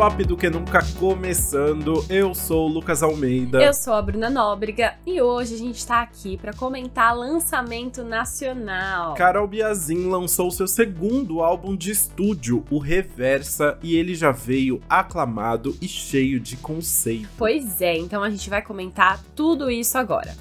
pop do que nunca começando. Eu sou o Lucas Almeida. Eu sou a Bruna Nóbrega e hoje a gente tá aqui para comentar lançamento nacional. Carol Biazin lançou seu segundo álbum de estúdio, o Reversa, e ele já veio aclamado e cheio de conceito. Pois é, então a gente vai comentar tudo isso agora.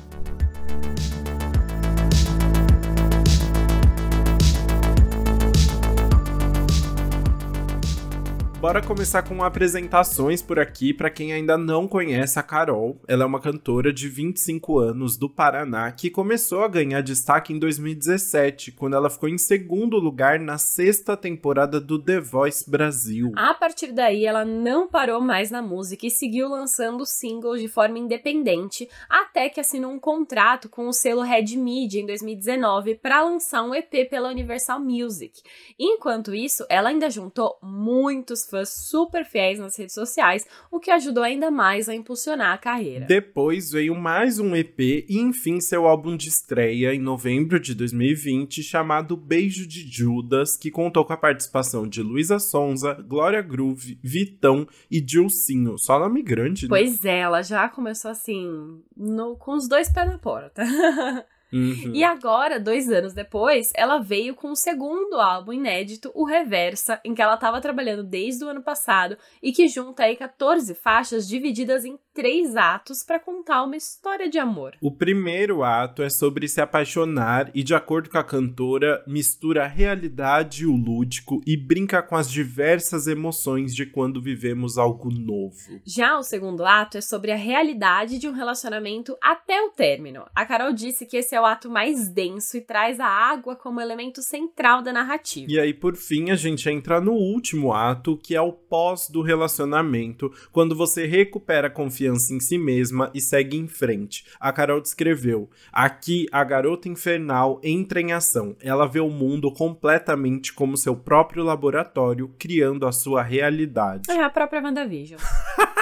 Bora começar com apresentações por aqui para quem ainda não conhece a Carol. Ela é uma cantora de 25 anos do Paraná que começou a ganhar destaque em 2017, quando ela ficou em segundo lugar na sexta temporada do The Voice Brasil. A partir daí, ela não parou mais na música e seguiu lançando singles de forma independente, até que assinou um contrato com o selo Red Media em 2019 para lançar um EP pela Universal Music. Enquanto isso, ela ainda juntou muitos fãs super fiéis nas redes sociais, o que ajudou ainda mais a impulsionar a carreira. Depois veio mais um EP e enfim seu álbum de estreia em novembro de 2020, chamado Beijo de Judas, que contou com a participação de Luísa Sonza, Glória Groove, Vitão e Dilcinho. Só nome grande, né? Pois é, ela já começou assim, no, com os dois pés na porta. Uhum. E agora, dois anos depois, ela veio com o segundo álbum inédito, o Reversa, em que ela estava trabalhando desde o ano passado e que junta aí 14 faixas divididas em três atos para contar uma história de amor. O primeiro ato é sobre se apaixonar e, de acordo com a cantora, mistura a realidade e o lúdico e brinca com as diversas emoções de quando vivemos algo novo. Já o segundo ato é sobre a realidade de um relacionamento até o término. A Carol disse que esse é o ato mais denso e traz a água como elemento central da narrativa. E aí, por fim, a gente entra no último ato, que é o pós do relacionamento, quando você recupera a confiança em si mesma e segue em frente. A Carol descreveu: aqui a garota infernal entra em ação. Ela vê o mundo completamente como seu próprio laboratório, criando a sua realidade. É a própria WandaVision.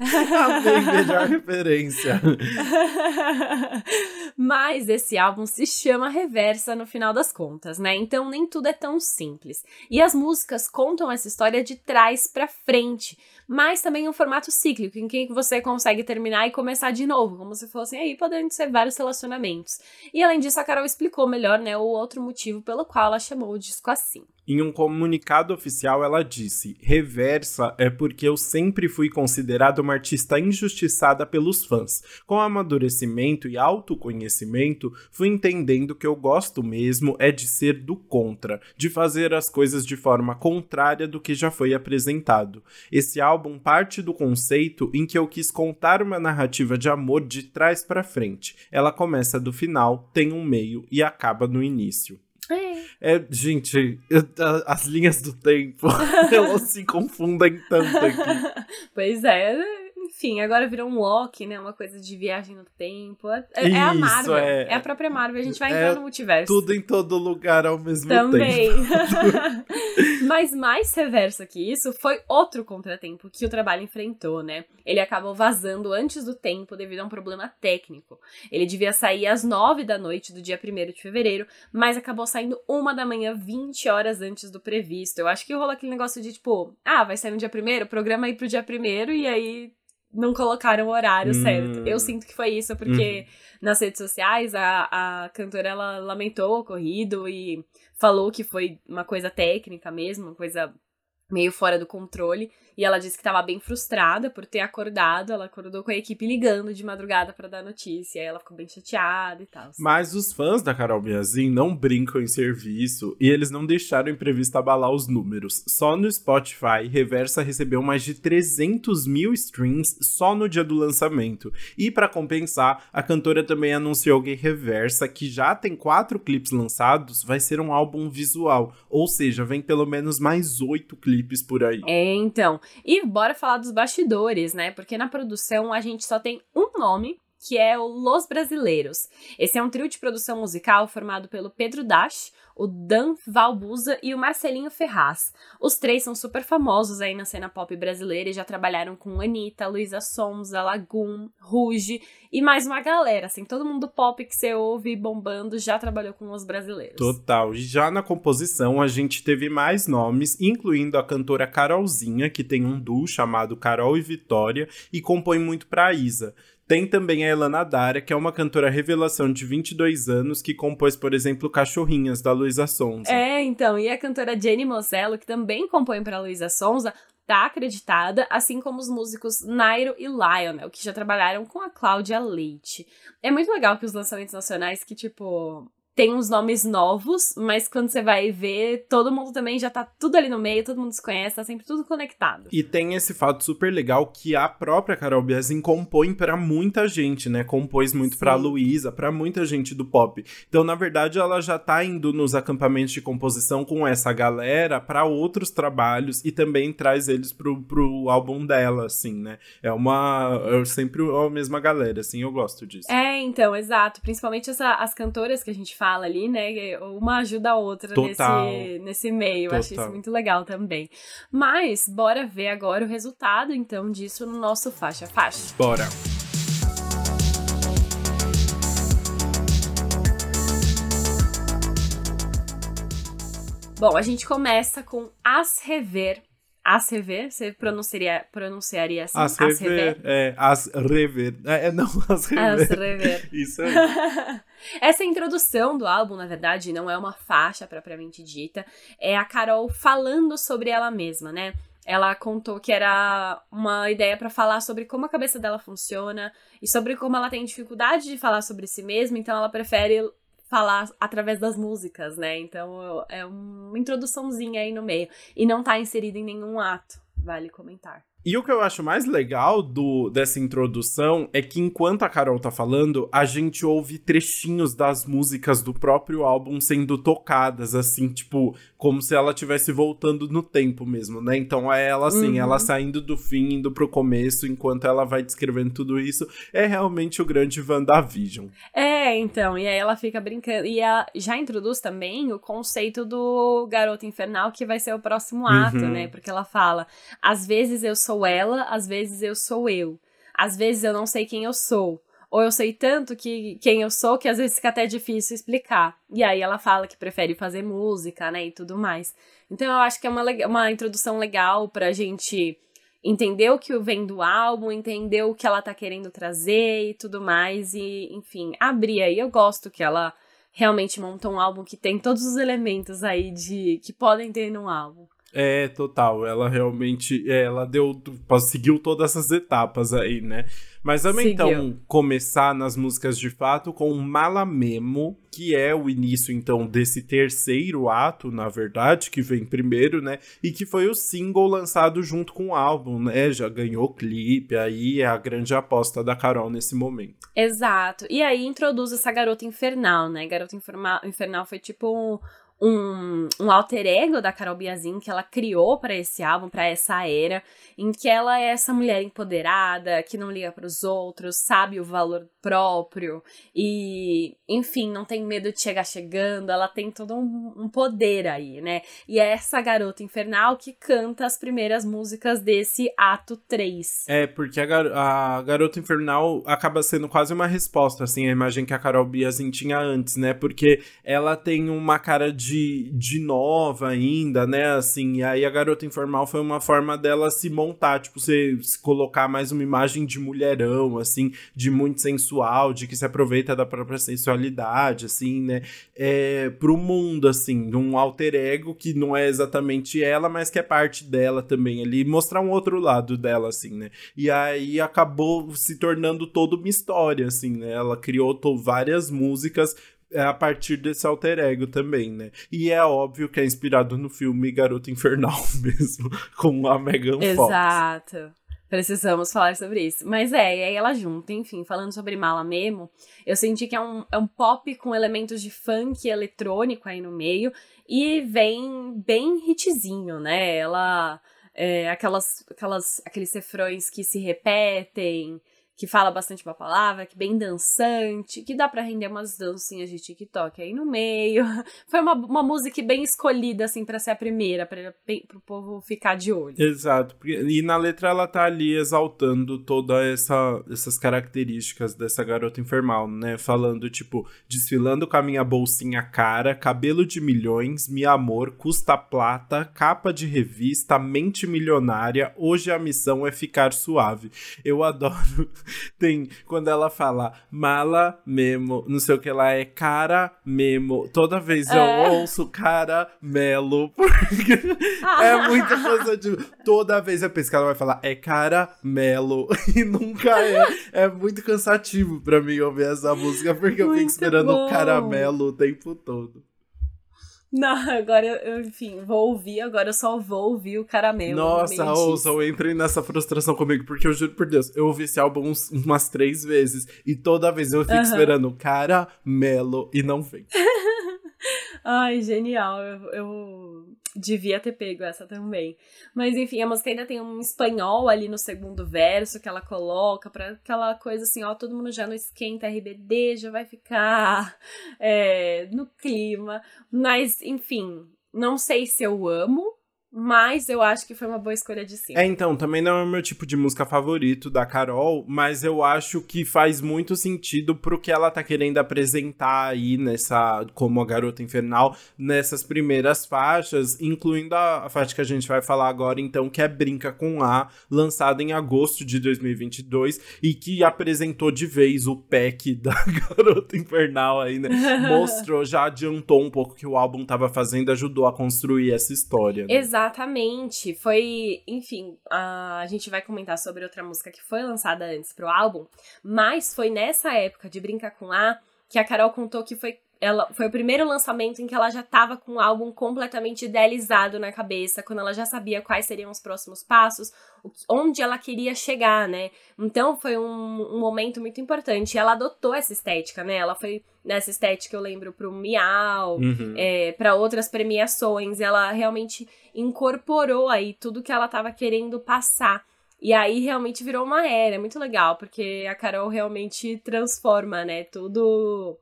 Amei, melhor referência. Mas esse álbum se chama Reversa no final das contas, né? Então nem tudo é tão simples. E as músicas contam essa história de trás para frente, mas também um formato cíclico, em que você consegue terminar e começar de novo, como se fossem aí podendo ser vários relacionamentos. E além disso, a Carol explicou melhor, né, o outro motivo pelo qual ela chamou o disco assim. Em um comunicado oficial, ela disse: Reversa é porque eu sempre fui considerada uma artista injustiçada pelos fãs. Com amadurecimento e autoconhecimento, fui entendendo que eu gosto mesmo é de ser do contra, de fazer as coisas de forma contrária do que já foi apresentado. Esse álbum parte do conceito em que eu quis contar uma narrativa de amor de trás para frente. Ela começa do final, tem um meio e acaba no início. É, gente, eu, as linhas do tempo, elas se confundem tanto aqui. Pois é, enfim, agora virou um walk, né? Uma coisa de viagem no tempo. É, é a Marvel. É, é, a própria Marvel. A gente vai entrar é no multiverso. Tudo em todo lugar ao mesmo Também. tempo. Mas mais reverso que isso foi outro contratempo que o trabalho enfrentou, né? Ele acabou vazando antes do tempo devido a um problema técnico. Ele devia sair às nove da noite do dia 1 de fevereiro, mas acabou saindo uma da manhã, 20 horas antes do previsto. Eu acho que rolou aquele negócio de tipo, ah, vai sair no dia primeiro, programa aí pro dia primeiro e aí não colocaram o horário Hum. certo. Eu sinto que foi isso, porque nas redes sociais a, a cantora ela lamentou o ocorrido e falou que foi uma coisa técnica mesmo, uma coisa meio fora do controle. E ela disse que estava bem frustrada por ter acordado. Ela acordou com a equipe ligando de madrugada para dar notícia. Aí ela ficou bem chateada e tal. Mas os fãs da Carol Biazin não brincam em serviço e eles não deixaram o imprevisto abalar os números. Só no Spotify, Reversa recebeu mais de 300 mil streams só no dia do lançamento. E para compensar, a cantora também anunciou que Reversa, que já tem quatro clipes lançados, vai ser um álbum visual. Ou seja, vem pelo menos mais oito clipes por aí. É, então. E bora falar dos bastidores, né? Porque na produção a gente só tem um nome que é o Los Brasileiros. Esse é um trio de produção musical formado pelo Pedro Dash, o Dan Valbuza e o Marcelinho Ferraz. Os três são super famosos aí na cena pop brasileira e já trabalharam com Anitta, Luísa Sonza, Lagoon, Ruge e mais uma galera, assim, todo mundo pop que você ouve bombando já trabalhou com os brasileiros. Total. E já na composição a gente teve mais nomes, incluindo a cantora Carolzinha, que tem um duo chamado Carol e Vitória e compõe muito pra Isa. Tem também a Elana Dara, que é uma cantora revelação de 22 anos, que compôs, por exemplo, Cachorrinhas, da Luísa Sonza. É, então, e a cantora Jenny Mosello, que também compõe para Luísa Sonza, tá acreditada, assim como os músicos Nairo e Lionel, que já trabalharam com a Cláudia Leite. É muito legal que os lançamentos nacionais que, tipo, tem uns nomes novos, mas quando você vai ver, todo mundo também já tá tudo ali no meio, todo mundo se conhece, tá sempre tudo conectado. E tem esse fato super legal que a própria Carol Biazin compõe para muita gente, né? Compôs muito para Luísa, para muita gente do pop. Então, na verdade, ela já tá indo nos acampamentos de composição com essa galera para outros trabalhos e também traz eles pro, pro álbum dela, assim, né? É uma. É sempre a mesma galera, assim, eu gosto disso. É, então, exato. Principalmente essa, as cantoras que a gente fala ali, né? Uma ajuda a outra nesse, nesse meio. Total. Acho isso muito legal também. Mas, bora ver agora o resultado, então, disso no nosso faixa faixa. Bora! Bom, a gente começa com As Rever, as rever, você pronunciaria, pronunciaria assim? As, as rever, É, as rever. É, é não, as rever. As rever. Isso aí. Essa introdução do álbum, na verdade, não é uma faixa propriamente dita. É a Carol falando sobre ela mesma, né? Ela contou que era uma ideia para falar sobre como a cabeça dela funciona e sobre como ela tem dificuldade de falar sobre si mesma, então ela prefere falar através das músicas, né? Então é uma introduçãozinha aí no meio. E não tá inserido em nenhum ato, vale comentar. E o que eu acho mais legal do, dessa introdução é que enquanto a Carol tá falando, a gente ouve trechinhos das músicas do próprio álbum sendo tocadas, assim, tipo, como se ela estivesse voltando no tempo mesmo, né? Então é ela assim, uhum. ela saindo do fim, indo pro começo, enquanto ela vai descrevendo tudo isso. É realmente o grande WandaVision. É, então, e aí ela fica brincando. E a, já introduz também o conceito do garoto infernal, que vai ser o próximo ato, uhum. né? Porque ela fala: às vezes eu sou sou ela, às vezes eu sou eu. Às vezes eu não sei quem eu sou. Ou eu sei tanto que quem eu sou que às vezes fica até difícil explicar. E aí ela fala que prefere fazer música, né, e tudo mais. Então eu acho que é uma, uma introdução legal pra gente entender o que vem do álbum, entender o que ela tá querendo trazer e tudo mais. E, enfim, abrir aí. Eu gosto que ela realmente montou um álbum que tem todos os elementos aí de que podem ter num álbum. É, total. Ela realmente. É, ela deu. Seguiu todas essas etapas aí, né? Mas vamos Seguiu. então começar nas músicas de fato com Malamemo, que é o início então desse terceiro ato, na verdade, que vem primeiro, né? E que foi o single lançado junto com o álbum, né? Já ganhou clipe, aí é a grande aposta da Carol nesse momento. Exato. E aí introduz essa garota infernal, né? Garota infernal foi tipo um um, um alter ego da Carol Biazin que ela criou para esse álbum, para essa era, em que ela é essa mulher empoderada, que não liga para os outros, sabe o valor próprio e, enfim, não tem medo de chegar chegando, ela tem todo um, um poder aí, né? E é essa garota infernal que canta as primeiras músicas desse ato 3. É, porque a, gar a garota infernal acaba sendo quase uma resposta, assim, à imagem que a Carol Biazin tinha antes, né? Porque ela tem uma cara de de, de nova ainda, né? Assim, e aí a garota informal foi uma forma dela se montar, tipo, se colocar mais uma imagem de mulherão, assim, de muito sensual, de que se aproveita da própria sensualidade, assim, né? É, pro mundo, assim, um alter ego que não é exatamente ela, mas que é parte dela também ali, mostrar um outro lado dela, assim, né? E aí acabou se tornando toda uma história, assim, né? Ela criou várias músicas é a partir desse alter ego também, né? E é óbvio que é inspirado no filme Garota Infernal mesmo, com a Megan Fox. Exato. Precisamos falar sobre isso. Mas é, e aí ela junta, enfim, falando sobre Mala Memo, eu senti que é um, é um pop com elementos de funk eletrônico aí no meio, e vem bem hitzinho, né? Ela. É, aquelas, aquelas, aqueles refrões que se repetem, que fala bastante uma palavra, que bem dançante, que dá para render umas dancinhas de TikTok aí no meio. Foi uma, uma música bem escolhida, assim, para ser a primeira, para o povo ficar de olho. Exato. E na letra ela tá ali exaltando todas essa, essas características dessa garota infernal, né? Falando, tipo, desfilando com a minha bolsinha cara, cabelo de milhões, me amor, custa plata, capa de revista, mente milionária, hoje a missão é ficar suave. Eu adoro tem quando ela fala mala memo, não sei o que lá é cara memo. Toda vez é. eu ouço cara melo, porque é muita coisa de. Toda vez eu penso que ela vai falar é cara melo e nunca é. É muito cansativo pra mim ouvir essa música, porque muito eu fico esperando bom. caramelo o tempo todo. Não, agora eu, enfim, vou ouvir, agora eu só vou ouvir o caramelo. Nossa, ouçam, entrem nessa frustração comigo, porque eu juro por Deus, eu ouvi esse álbum uns, umas três vezes e toda vez eu fico uhum. esperando caramelo e não vem. Ai, genial. Eu, eu, devia ter pego essa também. Mas enfim, a música ainda tem um espanhol ali no segundo verso que ela coloca para aquela coisa assim, ó, todo mundo já não esquenta, RBD já vai ficar é, no clima. Mas, enfim, não sei se eu amo, mas eu acho que foi uma boa escolha de sim. É, então, também não é o meu tipo de música favorito da Carol, mas eu acho que faz muito sentido pro que ela tá querendo apresentar aí nessa, como a Garota Infernal, nessas primeiras faixas, incluindo a, a faixa que a gente vai falar agora, então, que é Brinca com A, lançada em agosto de 2022 e que apresentou de vez o pack da Garota Infernal aí, né? Mostrou, já adiantou um pouco que o álbum tava fazendo, ajudou a construir essa história. Né? Exato Exatamente. Foi, enfim, a, gente vai comentar sobre outra música que foi lançada antes pro álbum, mas foi nessa época de Brincar com A que a Carol contou que foi ela foi o primeiro lançamento em que ela já estava com o álbum completamente idealizado na cabeça, quando ela já sabia quais seriam os próximos passos, onde ela queria chegar, né? Então foi um, um momento muito importante. E ela adotou essa estética, né? Ela foi nessa estética, eu lembro, pro Miau, uhum. é, para outras premiações. Ela realmente incorporou aí tudo que ela estava querendo passar. E aí realmente virou uma era, é muito legal, porque a Carol realmente transforma, né? Tudo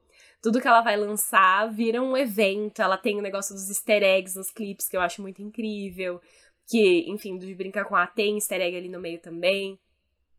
tudo que ela vai lançar vira um evento. Ela tem o negócio dos easter eggs nos clipes, que eu acho muito incrível. Que, enfim, de brincar com a tem easter egg ali no meio também.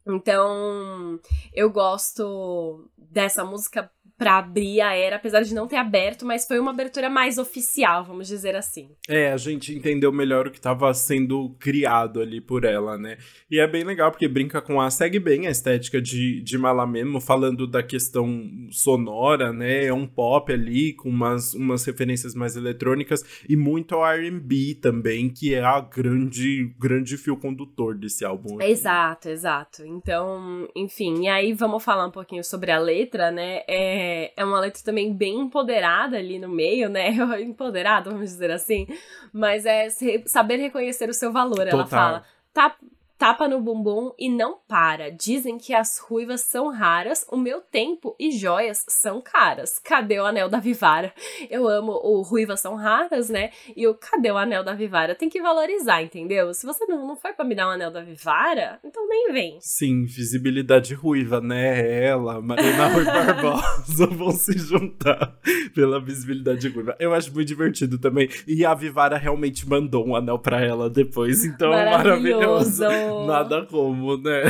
Então, eu gosto dessa música para abrir a era, apesar de não ter aberto, mas foi uma abertura mais oficial, vamos dizer assim. É, a gente entendeu melhor o que estava sendo criado ali por ela, né? E é bem legal porque brinca com a segue bem a estética de, de Malamemo, falando da questão sonora, né? É um pop ali com umas, umas referências mais eletrônicas e muito R&B também, que é a grande grande fio condutor desse álbum. Aqui. Exato, exato. Então, enfim, e aí vamos falar um pouquinho sobre a letra, né? É é, é, uma letra também bem empoderada ali no meio, né? Empoderada, vamos dizer assim. Mas é saber reconhecer o seu valor. Total. Ela fala. Tá, tapa no bumbum e não para. Dizem que as ruivas são raras, o meu tempo e joias são caras. Cadê o anel da Vivara? Eu amo o ruivas são raras, né? E o cadê o anel da Vivara? Tem que valorizar, entendeu? Se você não, não foi pra me dar o um anel da Vivara, então nem vem. Sim, visibilidade ruiva, né? Ela, Marina Rui Barbosa vão se juntar pela visibilidade ruiva. Eu acho muito divertido também. E a Vivara realmente mandou um anel pra ela depois, então maravilhoso. maravilhoso. Nada como, né?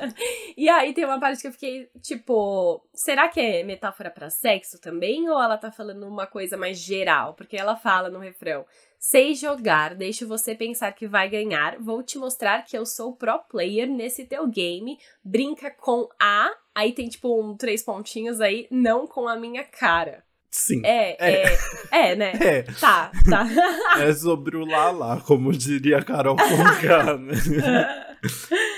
e aí tem uma parte que eu fiquei, tipo, será que é metáfora para sexo também? Ou ela tá falando uma coisa mais geral? Porque ela fala no refrão. Sei jogar, deixo você pensar que vai ganhar. Vou te mostrar que eu sou pro player nesse teu game. Brinca com a. Aí tem tipo um três pontinhos aí, não com a minha cara. Sim. É, é, é, é né? É. Tá, tá. É sobre o Lala, como diria a Carol Conká, né?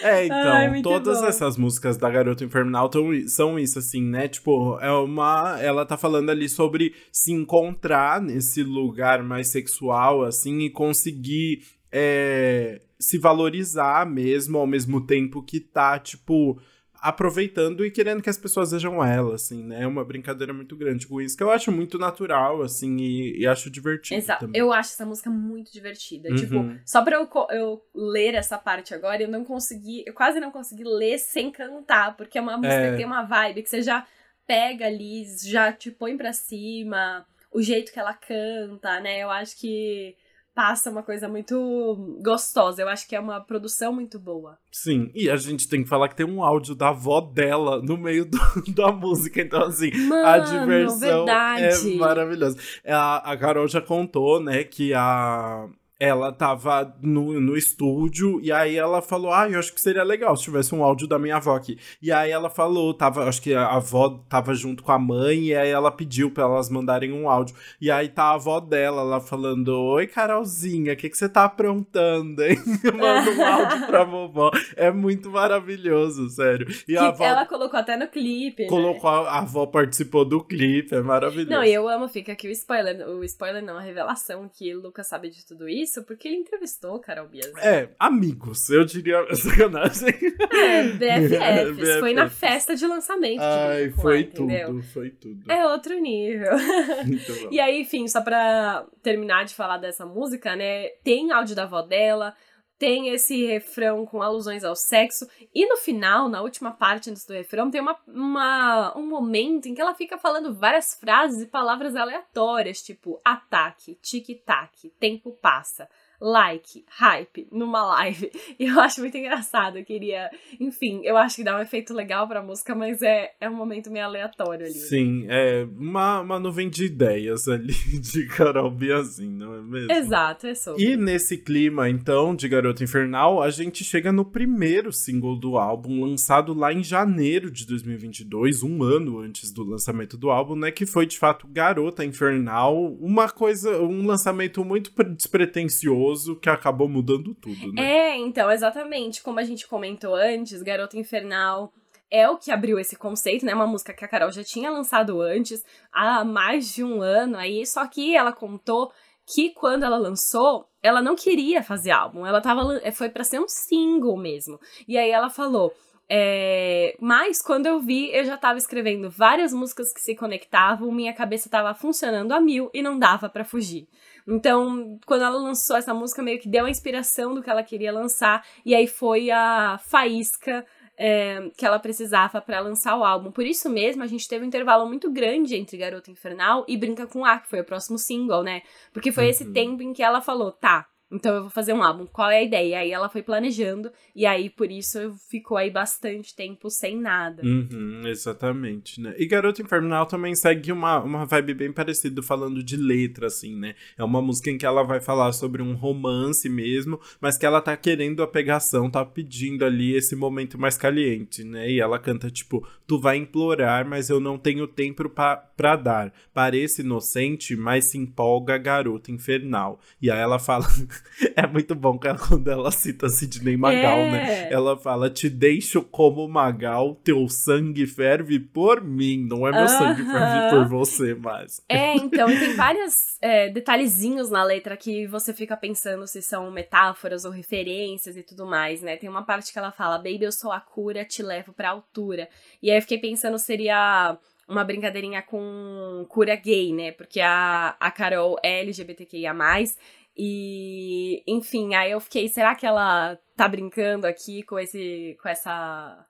É, então, Ai, todas bom. essas músicas da Garota Infernal tão, são isso, assim, né? Tipo, é uma. Ela tá falando ali sobre se encontrar nesse lugar mais sexual, assim, e conseguir é, se valorizar mesmo, ao mesmo tempo que tá, tipo aproveitando e querendo que as pessoas vejam ela, assim, né? É uma brincadeira muito grande com isso, que eu acho muito natural, assim, e, e acho divertido. Exato. Também. Eu acho essa música muito divertida. Uhum. Tipo, só pra eu, eu ler essa parte agora, eu não consegui, eu quase não consegui ler sem cantar, porque é uma música É. que tem uma vibe que você já pega ali, já te põe pra cima, o jeito que ela canta, né? Eu acho que passa uma coisa muito gostosa. Eu acho que é uma produção muito boa. Sim, e a gente tem que falar que tem um áudio da avó dela no meio do- da música, então assim, Mano, a diversão verdade. é maravilhosa. A, a Carol já contou, né, que a ela tava no, no estúdio e aí ela falou: Ah, eu acho que seria legal se tivesse um áudio da minha avó aqui. E aí ela falou, tava, acho que a avó tava junto com a mãe, e aí ela pediu pra elas mandarem um áudio. E aí tá a avó dela lá falando: Oi, Carolzinha, o que, que você tá aprontando, hein? Manda um áudio pra vovó. É muito maravilhoso, sério. E a avó ela colocou até no clipe. né? colocou, a, a avó participou do clipe, é maravilhoso. Não, e eu amo, fica aqui o spoiler. O spoiler não, a revelação que o Lucas sabe de tudo isso, porque ele entrevistou Carol Bias. É, amigos, eu diria sacanagem. É, BFFs. BFFs. Foi na festa de lançamento. de Ai, com foi entendeu? tudo, foi tudo. É outro nível. E aí, enfim, só pra terminar de falar dessa música, né? Tem áudio da avó dela, tem esse refrão com alusões ao sexo. E no final, na última parte antes do refrão, tem uma, uma- um momento em que ela fica falando várias frases e palavras aleatórias, tipo ataque, tic-tac, tempo passa. Like, hype, numa live. E eu acho muito engraçado. Eu queria. Enfim, eu acho que dá um efeito legal pra música, mas é, é um momento meio aleatório ali. Sim, é uma, uma nuvem de ideias ali de Carol Biazin, não é mesmo? Exato, é sobre. E nesse clima, então, de Garota Infernal, a gente chega no primeiro single do álbum, lançado lá em janeiro de 2022, um ano antes do lançamento do álbum, né? Que foi, de fato, Garota Infernal, uma coisa, um lançamento muito pre- despretensioso que acabou mudando tudo, né? É, então, exatamente. Como a gente comentou antes, Garota Infernal é o que abriu esse conceito, né? Uma música que a Carol já tinha lançado antes, há mais de um ano aí, só que ela contou que quando ela lançou, ela não queria fazer álbum, ela tava, foi pra ser um single mesmo. E aí ela falou. É, mas quando eu vi, eu já tava escrevendo várias músicas que se conectavam, minha cabeça tava funcionando a mil e não dava pra fugir. Então, quando ela lançou essa música, meio que deu a inspiração do que ela queria lançar, e aí foi a faísca é, que ela precisava pra lançar o álbum. Por isso mesmo, a gente teve um intervalo muito grande entre Garota Infernal e Brinca com A, que foi o próximo single, né? Porque foi esse Uhum. tempo em que ela falou, tá. Então eu vou fazer um álbum. Qual é a ideia? E aí ela foi planejando, e aí por isso ficou aí bastante tempo sem nada. Uhum, exatamente, né? E Garota Infernal também segue uma, uma vibe bem parecida, falando de letra, assim, né? É uma música em que ela vai falar sobre um romance mesmo, mas que ela tá querendo a pegação, tá pedindo ali esse momento mais caliente, né? E ela canta, tipo, tu vai implorar, mas eu não tenho tempo pra, pra dar. Parece inocente, mas se empolga, garota infernal. E aí ela fala... é muito bom quando ela cita Sidney Magal, É. né? Ela fala: Te deixo como Magal, teu sangue ferve por mim. Não é meu sangue ferve por você, mas. É, então, e tem vários é, detalhezinhos na letra que você fica pensando se são metáforas ou referências e tudo mais, né? Tem uma parte que ela fala, baby, eu sou a cura, te levo pra altura. E aí eu fiquei pensando seria uma brincadeirinha com cura gay, né? Porque a, a Carol é LGBTQIA+, e, enfim, aí eu fiquei, será que ela tá brincando aqui com esse, com essa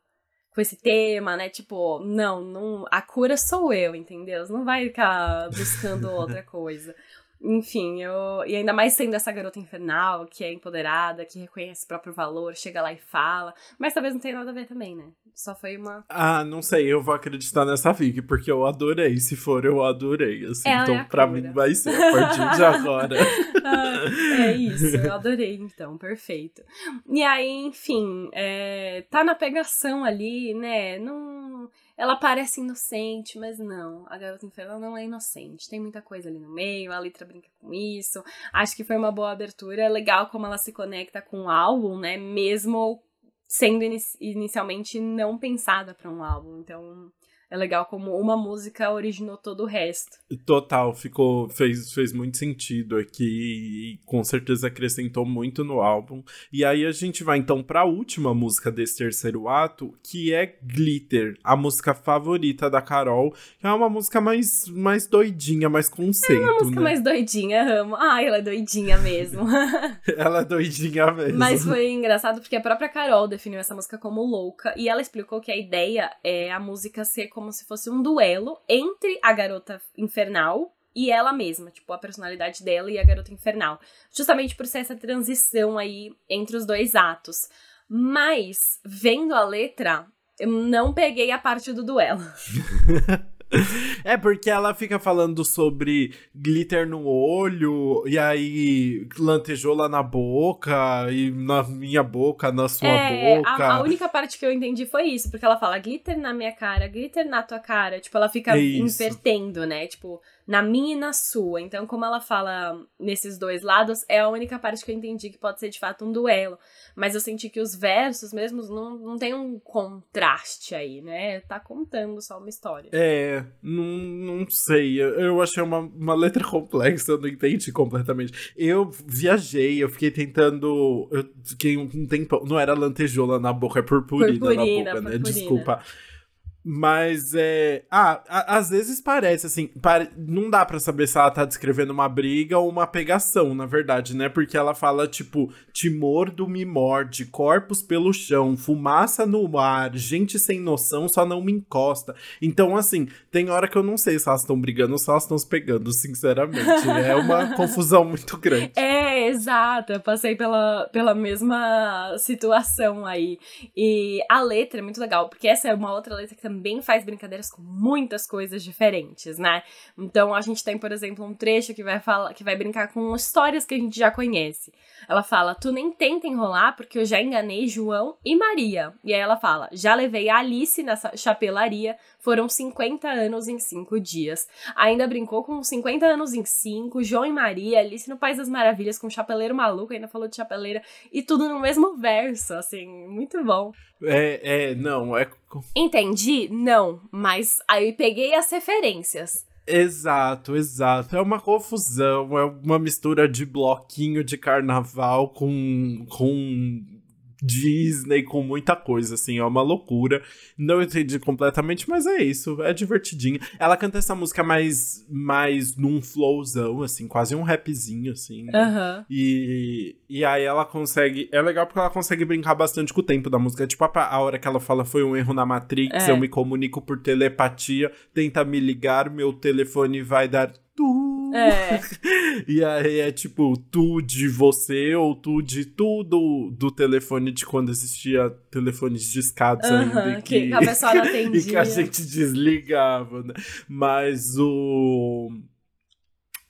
com esse tema, né? Tipo, não, não, a cura sou eu, entendeu? Não vai ficar buscando outra coisa. Enfim, eu. E ainda mais sendo essa garota infernal, que é empoderada, que reconhece o próprio valor, chega lá e fala. Mas talvez não tenha nada a ver também, né? Só foi uma. Ah, não sei, eu vou acreditar nessa fic, porque eu adorei. Se for, eu adorei. Assim, Ela é então, a pra cura. mim, vai ser a partir de agora. Ah, é isso, eu adorei então, perfeito. E aí, enfim, é, tá na pegação ali, né? Não, ela parece inocente, mas não. A garota infernal não é inocente. Tem muita coisa ali no meio, a letra brinca com isso. Acho que foi uma boa abertura. É legal como ela se conecta com o álbum, né? Mesmo sendo ini- inicialmente não pensada pra um álbum. Então, é legal como uma música originou todo o resto. Total, ficou fez, fez muito sentido aqui e com certeza acrescentou muito no álbum. E aí a gente vai então para a última música desse terceiro ato, que é Glitter, a música favorita da Carol, que é uma música mais mais doidinha, mais conceito, É uma música né? mais doidinha, amo. Ai, ela é doidinha mesmo. Ela é doidinha mesmo. Mas foi engraçado porque a própria Carol definiu essa música como louca e ela explicou que a ideia é a música ser como se fosse um duelo entre a garota infernal e ela mesma, tipo, a personalidade dela e a garota infernal. Justamente por ser essa transição aí entre os dois atos. Mas, vendo a letra, eu não peguei a parte do duelo. É porque ela fica falando sobre glitter no olho, e aí lantejoula na boca, e na minha boca, na sua É, boca. a, a única parte que eu entendi foi isso, porque ela fala glitter na minha cara, glitter na tua cara. Tipo, ela fica Isso. invertendo, né? Tipo, na minha e na sua. Então, como ela fala nesses dois lados, é a única parte que eu entendi que pode ser de fato um duelo. Mas eu senti que os versos mesmos não, não tem um contraste aí, né? Tá contando só uma história. É, não, não sei. Eu, achei uma, uma letra complexa, eu não entendi completamente. Eu viajei, eu fiquei tentando. Eu fiquei um tempo. Não era lantejoula na boca, é purpurina, Purpurina, na boca, né? purpurina. Desculpa. Mas é. Ah, a- às vezes parece assim. pare- Não dá pra saber se ela tá descrevendo uma briga ou uma pegação, na verdade, né? Porque ela fala, tipo, te mordo, me morde, corpos pelo chão, fumaça no ar, gente sem noção só não me encosta. Então, assim, tem hora que eu não sei se elas estão brigando ou se elas estão se pegando, sinceramente. É uma confusão muito grande. É, exato. Eu passei pela, pela mesma situação aí. E a letra é muito legal, porque essa é uma outra letra que também faz brincadeiras com muitas coisas diferentes, né? Então a gente tem, por exemplo, um trecho que vai falar, que vai brincar com histórias que a gente já conhece. Ela fala: "Tu nem tenta enrolar porque eu já enganei João e Maria". E aí ela fala: "Já levei a Alice na chapelaria, foram 50 anos em 5 dias". Ainda brincou com 50 anos em 5, João e Maria, Alice no País das Maravilhas com chapeleiro maluco, ainda falou de chapeleira e tudo no mesmo verso, assim, muito bom. É, é, não, é. Entendi? Não, mas aí peguei as referências. Exato, exato. É uma confusão, é uma mistura de bloquinho de carnaval com, com Disney, com muita coisa, assim, é uma loucura. Não entendi completamente, mas é isso, é divertidinho. Ela canta essa música mais, mais num flowzão, assim, quase um rapzinho, assim. né? Aham. E, e aí ela consegue. É legal porque ela consegue brincar bastante com o tempo da música. Tipo, a, a hora que ela fala foi um erro na Matrix, É. eu me comunico por telepatia, tenta me ligar, meu telefone vai dar tu. É. E aí é tipo, tu de você ou tu de tudo do telefone de quando existia telefones discados ainda. Aham, e que a pessoa não e que a atendia. gente desligava, né? Mas o.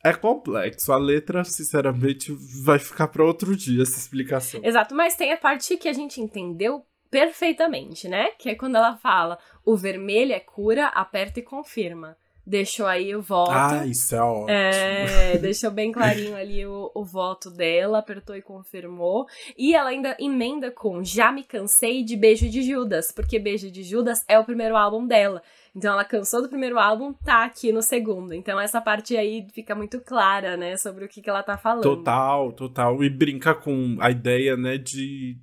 É complexo. A letra, sinceramente, vai ficar para outro dia essa explicação. Exato, mas tem a parte que a gente entendeu perfeitamente, né? Que é quando ela fala: o vermelho é cura, aperta e confirma. Deixou aí o voto. Ah, isso é ótimo. É, deixou bem clarinho ali o, o voto dela, apertou e confirmou. E ela ainda emenda com Já me cansei de Beijo de Judas, porque Beijo de Judas é o primeiro álbum dela. Então ela cansou do primeiro álbum, tá aqui no segundo. Então essa parte aí fica muito clara, né, sobre o que, que ela tá falando. Total, total. E brinca com a ideia, né, de,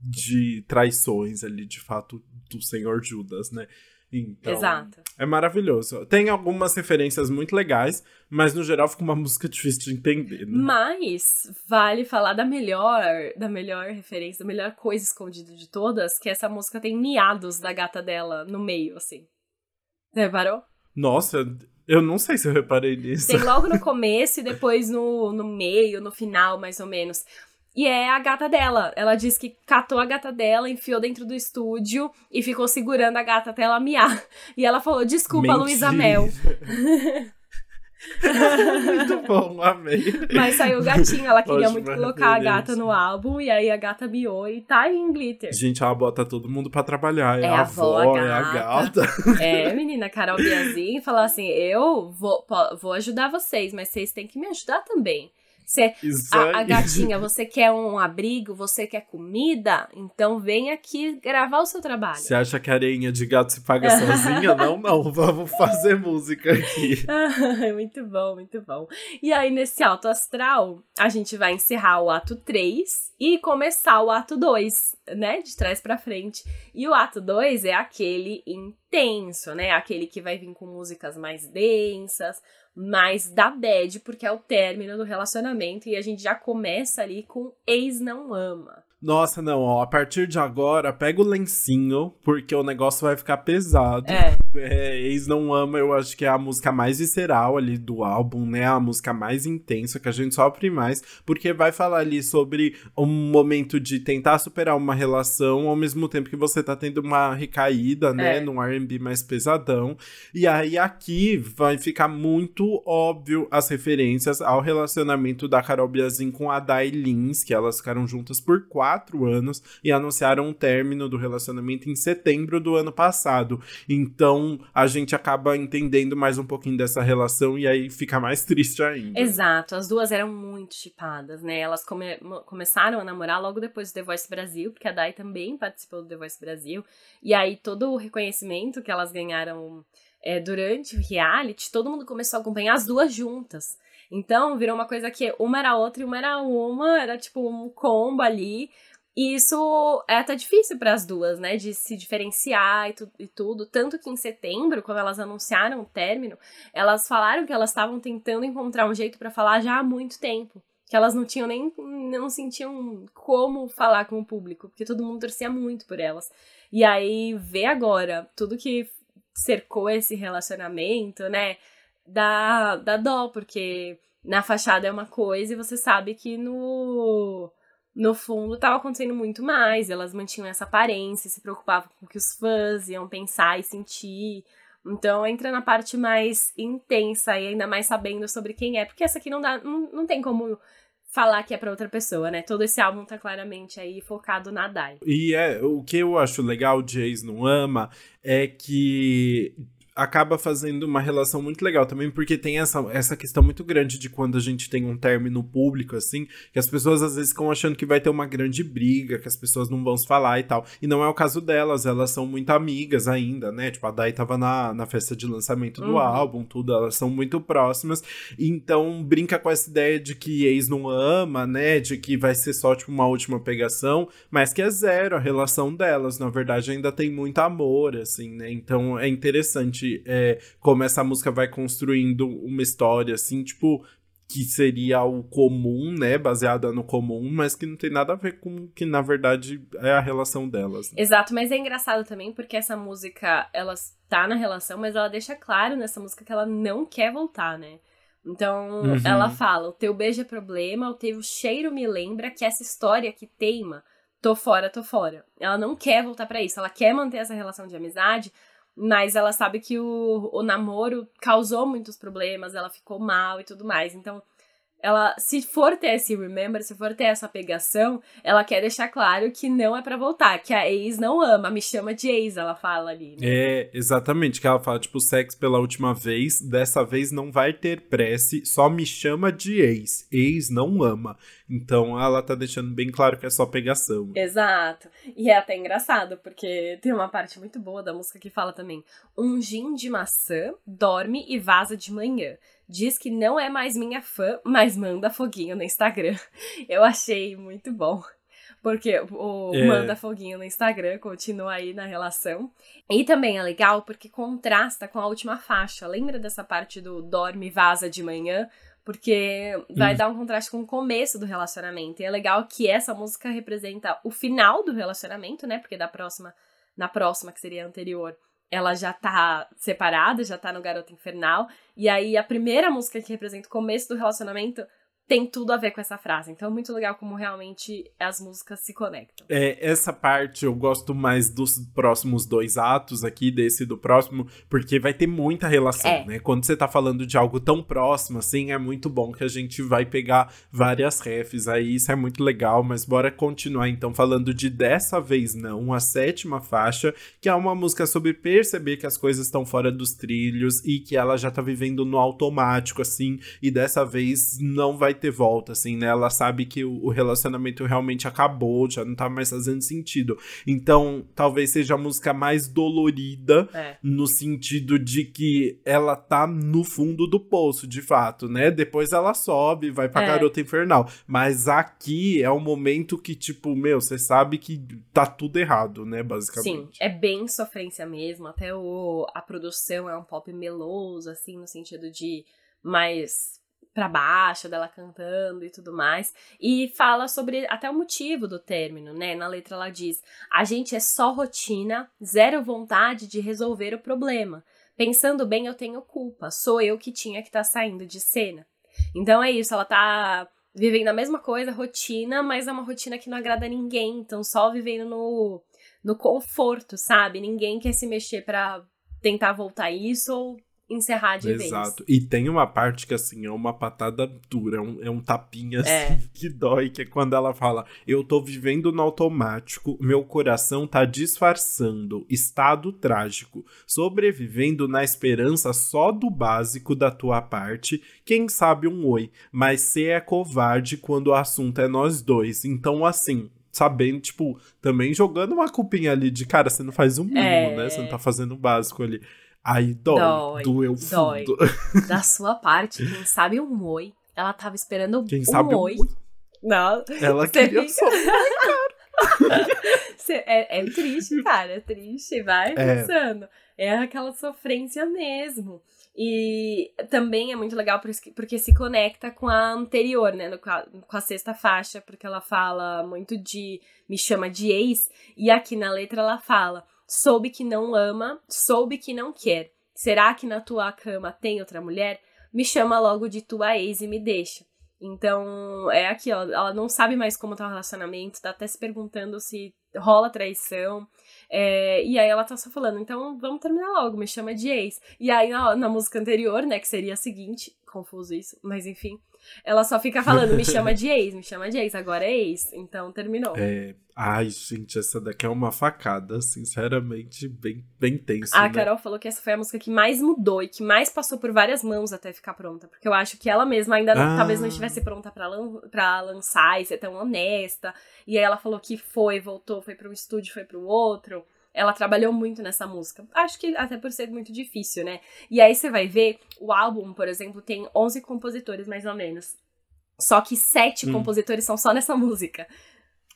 de traições ali, de fato, do senhor Judas, né? Então, Exato. é maravilhoso. Tem algumas referências muito legais, mas no geral fica uma música difícil de entender, né? Mas vale falar da melhor, da melhor referência, da melhor coisa escondida de todas, que essa música tem miados da gata dela no meio, assim. Você reparou? Nossa, eu não sei se eu reparei nisso. Tem logo no começo e depois no, no meio, no final, mais ou menos. E é a gata dela. Ela diz que catou a gata dela, enfiou dentro do estúdio e ficou segurando a gata até ela miar. E ela falou: Desculpa. Luísa Mel. Muito bom, amei. Mas saiu o gatinho, ela queria Ótima muito colocar a gata no álbum, e aí a gata miou e tá em glitter. Gente, ela bota todo mundo pra trabalhar. É, É a avó, avó, a é a gata. É, menina, Carol Biazin falou assim: eu vou, vou ajudar vocês, mas vocês têm que me ajudar também. Você, a, a, gatinha, você quer um abrigo, você quer comida? Então vem aqui gravar o seu trabalho. Você acha que a areinha de gato se paga sozinha? não, não, vamos fazer música aqui. muito bom, muito bom. E aí, nesse alto astral, a gente vai encerrar o ato 3 e começar o ato 2, né? De trás para frente. E o ato 2 é aquele intenso, né? Aquele que vai vir com músicas mais densas, mais da bad, porque é o término do relacionamento e a gente já começa ali com ex não ama. Nossa, não, ó, a partir de agora, pega o lencinho, porque o negócio vai ficar pesado. É. é. Ex Não Ama, eu acho que é a música mais visceral ali do álbum, né? A música mais intensa, que a gente sofre mais, porque vai falar ali sobre um momento de tentar superar uma relação, ao mesmo tempo que você tá tendo uma recaída, né? É. Num R&B mais pesadão. E aí aqui vai ficar muito óbvio as referências ao relacionamento da Carol Biazin com a Dai Lins, que elas ficaram juntas por quatro quatro anos e anunciaram o término do relacionamento em setembro do ano passado. Então a gente acaba entendendo mais um pouquinho dessa relação e aí fica mais triste ainda. Exato, as duas eram muito chipadas, né? Elas come começaram a namorar logo depois do The Voice Brasil, porque a Dai também participou do The Voice Brasil. E aí todo o reconhecimento que elas ganharam é, durante o reality, todo mundo começou a acompanhar as duas juntas. Então, virou uma coisa que uma era outra e uma era uma, era tipo um combo ali. E isso é até difícil para as duas, né? De se diferenciar e, tu, e, tudo. Tanto que em setembro, quando elas anunciaram o término, elas falaram que elas estavam tentando encontrar um jeito para falar já há muito tempo. Que elas não tinham nem. não sentiam como falar com o público, porque todo mundo torcia muito por elas. E aí, ver agora tudo que cercou esse relacionamento, né? dá, dá dó, porque na fachada é uma coisa e você sabe que no, no fundo estava acontecendo muito mais. Elas mantinham essa aparência, se preocupavam com o que os fãs iam pensar e sentir. Então entra na parte mais intensa e ainda mais sabendo sobre quem é, porque essa aqui não dá, não, não tem como falar que é para outra pessoa, né? Todo esse álbum tá claramente aí focado na Dai. E é, o que eu acho legal de Ex Não Ama é que acaba fazendo uma relação muito legal também, porque tem essa, essa questão muito grande de quando a gente tem um término público, assim, que as pessoas às vezes ficam achando que vai ter uma grande briga, que as pessoas não vão se falar e tal. E não é o caso delas, elas são muito amigas ainda, né? Tipo, a Dai tava na, na festa de lançamento do uhum. álbum, tudo, elas são muito próximas. Então, brinca com essa ideia de que ex não ama, né? De que vai ser só, tipo, uma última pegação, mas que é zero a relação delas. Na verdade, ainda tem muito amor, assim, né? Então, é interessante é, como essa música vai construindo uma história, assim, tipo, que seria o comum, né, baseada no comum, mas que não tem nada a ver com que na verdade é a relação delas. Né? Exato, mas é engraçado também porque essa música, ela tá na relação, mas ela deixa claro nessa música que ela não quer voltar, né? Então, uhum. ela fala: "O teu beijo é problema, o teu cheiro me lembra que essa história que teima, tô fora, tô fora". Ela não quer voltar para isso, ela quer manter essa relação de amizade, mas ela sabe que o, o namoro causou muitos problemas, ela ficou mal e tudo mais. Então, ela, se for ter esse remember, se for ter essa pegação, ela quer deixar claro que não é para voltar, que a ex não ama, me chama de ex, ela fala ali. Né? É, exatamente, que ela fala, tipo, sexo pela última vez, dessa vez não vai ter prece, só me chama de ex. Ex não ama. Então ela tá deixando bem claro que é só pegação. Exato. E é até engraçado, porque tem uma parte muito boa da música que fala também: um gin de maçã dorme e vaza de manhã diz que não é mais minha fã, mas manda foguinho no Instagram. Eu achei muito bom. Porque o é. manda foguinho no Instagram continua aí na relação. E também é legal porque contrasta com a última faixa. Lembra dessa parte do dorme e vaza de manhã? Porque vai hum. dar um contraste com o começo do relacionamento. E é legal que essa música representa o final do relacionamento, né? Porque da próxima, na próxima, que seria a anterior, ela já tá separada, já tá no Garota Infernal. E aí a primeira música que representa o começo do relacionamento tem tudo a ver com essa frase. Então é muito legal como realmente as músicas se conectam. É, essa parte eu gosto mais dos próximos dois atos aqui, desse do próximo, porque vai ter muita relação, é. né? Quando você tá falando de algo tão próximo, assim, é muito bom que a gente vai pegar várias refs aí, isso é muito legal, mas bora continuar então falando de Dessa Vez Não, a sétima faixa, que é uma música sobre perceber que as coisas estão fora dos trilhos e que ela já tá vivendo no automático, assim, e dessa vez não vai ter volta, assim, né? Ela sabe que o, relacionamento realmente acabou, já não tá mais fazendo sentido. Então, talvez seja a música mais dolorida, É. no sentido de que ela tá no fundo do poço, de fato, né? Depois ela sobe, vai pra É. Garota Infernal. Mas aqui é o momento que, tipo, meu, você sabe que tá tudo errado, né? Sim, Basicamente. é bem sofrência mesmo. Até o, a produção é um pop meloso, assim, no sentido de mais pra baixo, dela cantando e tudo mais. E fala sobre até o motivo do término, né? Na letra ela diz: A gente é só rotina, zero vontade de resolver o problema. Pensando bem, eu tenho culpa. Sou eu que tinha que estar saindo de cena. Então é isso, ela tá vivendo a mesma coisa, rotina, mas é uma rotina que não agrada a ninguém. Então só vivendo no, no conforto, sabe? Ninguém quer se mexer pra tentar voltar isso ou encerrar de vez. Exato. E tem uma parte que, assim, é uma patada dura, é um, é um tapinha, assim, É. que dói, que é quando ela fala: Eu tô vivendo no automático, meu coração tá disfarçando, estado trágico, sobrevivendo na esperança só do básico da tua parte, quem sabe um oi, mas cê é covarde quando o assunto é nós dois. Então, assim. Sabendo, tipo, também jogando uma culpinha ali de cara, você não faz o mínimo, É. né? Você não tá fazendo o básico ali. Aí dói, Dói, doeu dói. fundo. Da sua parte, quem sabe um oi. Ela tava esperando Quem um sabe oi. um oi. Não, Ela Você queria fica- só. Cê- É, é triste, cara, é triste, vai É. pensando. É aquela sofrência mesmo. E também é muito legal porque, se conecta com a anterior, né? com a sexta faixa, porque ela fala muito de me chama de ex, e aqui na letra ela fala: soube que não ama, soube que não quer. Será que na tua cama tem outra mulher? Me chama logo de tua ex e me deixa. Então, é aqui, ó. Ela não sabe mais como tá o relacionamento, tá até se perguntando se rola traição. É, e aí ela tá só falando, então vamos terminar logo, me chama de ex. E aí na, na música anterior, né, que seria a seguinte, confuso isso, mas enfim, ela só fica falando, me chama de ex, me chama de ex, agora é ex, então terminou. É, ai, gente, essa daqui é uma facada, sinceramente, bem, bem tenso. A né? Carol falou que essa foi a música que mais mudou e que mais passou por várias mãos até ficar pronta. Porque eu acho que ela mesma ainda não- Ah. talvez não estivesse pronta pra, lan pra lançar e ser tão honesta. E aí ela falou que foi, voltou, foi pra um estúdio, foi pro outro. Ela trabalhou muito nessa música. Acho que até por ser muito difícil, né? E aí você vai ver, o álbum, por exemplo, tem 11 compositores mais ou menos. Só que sete Hum. compositores são só nessa música.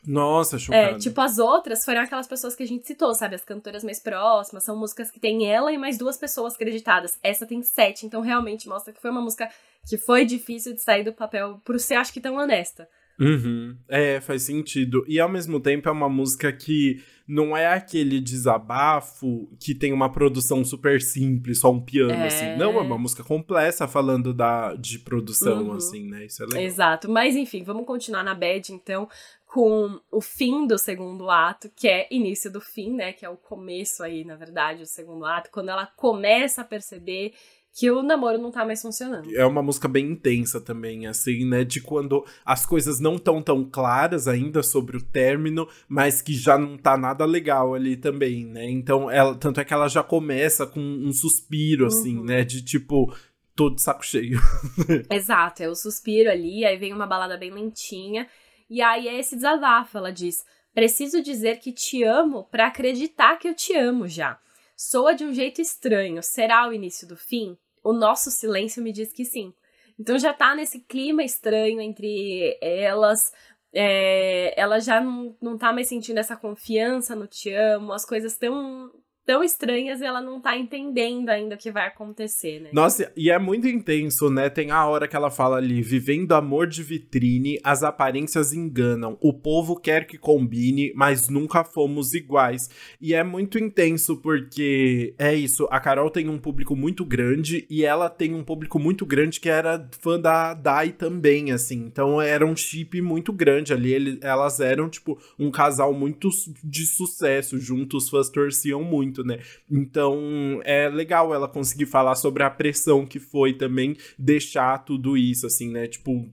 Nossa, chocado. É, tipo, as outras foram aquelas pessoas que a gente citou, sabe? As cantoras mais próximas, são músicas que tem ela e mais duas pessoas acreditadas. Essa tem sete, então realmente mostra que foi uma música que foi difícil de sair do papel por ser, acho que, tão honesta. Uhum. É, faz sentido. E ao mesmo tempo é uma música que não é aquele desabafo que tem uma produção super simples, só um piano, É. assim. Não, é uma música complexa falando da, de produção, Uhum. assim, né? Isso é legal. Exato. Mas enfim, vamos continuar na bad, então, com o fim do segundo ato, que é início do fim, né? Que é o começo aí, na verdade, do segundo ato, quando ela começa a perceber que o namoro não tá mais funcionando. É uma música bem intensa também, assim, né? De quando as coisas não estão tão claras ainda sobre o término, mas que já não tá nada legal ali também, né? Então, ela, tanto é que ela já começa com um suspiro, assim, Uhum. né? De tipo, tô de saco cheio. Exato, é o suspiro ali, aí vem uma balada bem lentinha, e aí é esse desabafo, ela diz: "Preciso dizer que te amo pra acreditar que eu te amo já. Soa de um jeito estranho, será o início do fim? O nosso silêncio me diz que sim." Então já tá nesse clima estranho entre elas, é, ela já não, não tá mais sentindo essa confiança no te amo, as coisas tão tão estranhas e ela não tá entendendo ainda o que vai acontecer, né? Nossa, e é muito intenso, né? Tem a hora que ela fala ali: vivendo amor de vitrine, as aparências enganam. O povo quer que combine, mas nunca fomos iguais. E é muito intenso porque é isso. A Carol tem um público muito grande e ela tem um público muito grande que era fã da Dai também, assim. Então era um chip muito grande ali. Ele- elas eram, tipo, um casal muito de sucesso juntos, os fãs torciam muito. Muito, né? Então é legal ela conseguir falar sobre a pressão que foi também deixar tudo isso, assim, né? Tipo,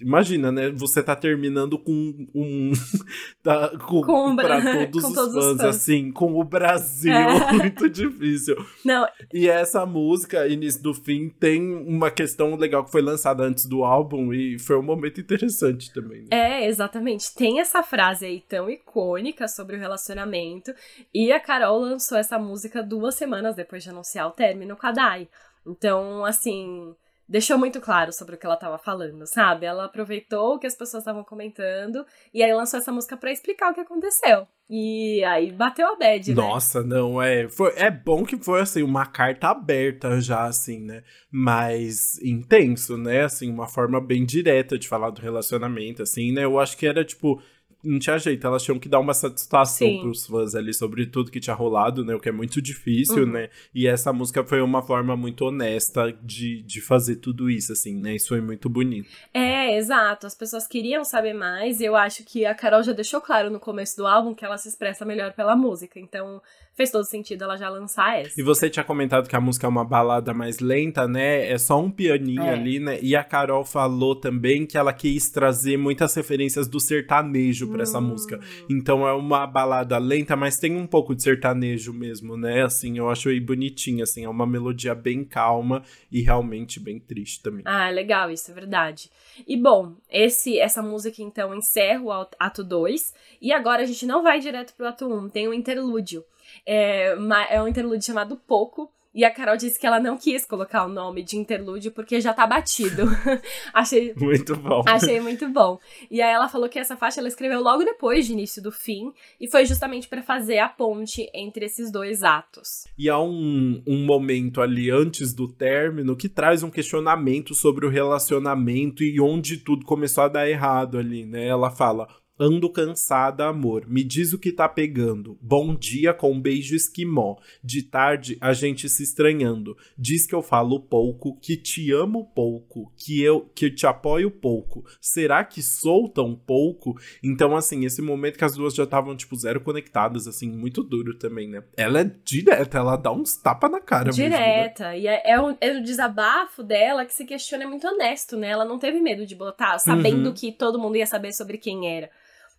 imagina, né? Você tá terminando com um. tá, com, com pra todos, com os, todos fãs, os, fãs, assim, com o Brasil. É. Muito difícil. Não. E essa música, Início do Fim, tem uma questão legal que foi lançada antes do álbum e foi um momento interessante também. Né? É, exatamente. Tem essa frase aí tão icônica sobre o relacionamento. E a Carol lançou essa música duas semanas depois de anunciar o término com a Dai. Então, assim, deixou muito claro sobre o que ela estava falando, sabe? Ela aproveitou o que as pessoas estavam comentando e aí lançou essa música para explicar o que aconteceu. E aí bateu a bad, né? Nossa, não, é. Foi, é bom que foi assim, uma carta aberta já, assim, né? Mas intenso, né? Assim, uma forma bem direta de falar do relacionamento, assim, né? Eu acho que era tipo não tinha jeito, elas tinham que dar uma satisfação Sim. pros fãs ali sobre tudo que tinha rolado, né? O que é muito difícil, uhum. né? E essa música foi uma forma muito honesta de, de fazer tudo isso, assim, né? Isso foi muito bonito. É, exato. As pessoas queriam saber mais, e eu acho que a Carol já deixou claro no começo do álbum que ela se expressa melhor pela música. Então, fez todo sentido ela já lançar essa. E você tinha comentado que a música é uma balada mais lenta, né? É só um pianinho é. ali, né? E a Carol falou também que ela quis trazer muitas referências do sertanejo para hum. essa música. Então é uma balada lenta, mas tem um pouco de sertanejo mesmo, né? Assim, eu acho aí bonitinha, assim, é uma melodia bem calma e realmente bem triste também. Ah, legal, isso é verdade. E bom, esse essa música então encerra o ato 2 e agora a gente não vai direto pro ato 1, um, tem um interlúdio. É, é um interlúdio chamado Pouco. E a Carol disse que ela não quis colocar o nome de interlúdio porque já tá batido. achei muito bom. Achei muito bom. E aí ela falou que essa faixa ela escreveu logo depois de início do fim e foi justamente para fazer a ponte entre esses dois atos. E há um, um momento ali antes do término que traz um questionamento sobre o relacionamento e onde tudo começou a dar errado ali, né? Ela fala: Ando cansada, amor. Me diz o que tá pegando. Bom dia com um beijo esquimó. De tarde, a gente se estranhando. Diz que eu falo pouco, que te amo pouco, que eu que te apoio pouco. Será que sou tão pouco? Então, assim, esse momento que as duas já estavam, tipo, zero conectadas, assim, muito duro também, né? Ela é direta, ela dá uns tapas na cara Direta. Mesmo, né? E é, é, o, é o desabafo dela que se questiona é muito honesto, né? Ela não teve medo de botar, sabendo uhum. que todo mundo ia saber sobre quem era.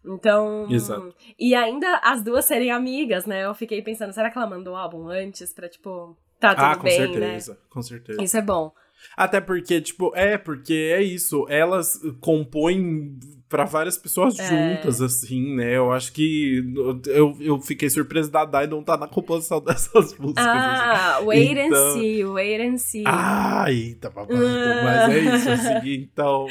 Então. Exato. E ainda as duas serem amigas, né? Eu fiquei pensando, será que ela mandou o álbum antes pra, tipo, tá tudo ah, com bem, certeza, né? Com certeza. Isso é bom. Até porque, tipo, é, porque é isso. Elas compõem para várias pessoas é. juntas, assim, né? Eu acho que eu, eu fiquei surpresa da Dai não tá na composição dessas músicas. Ah, assim. wait então... and see, wait and see. Ah, eita, babado. Mas é isso, assim, então.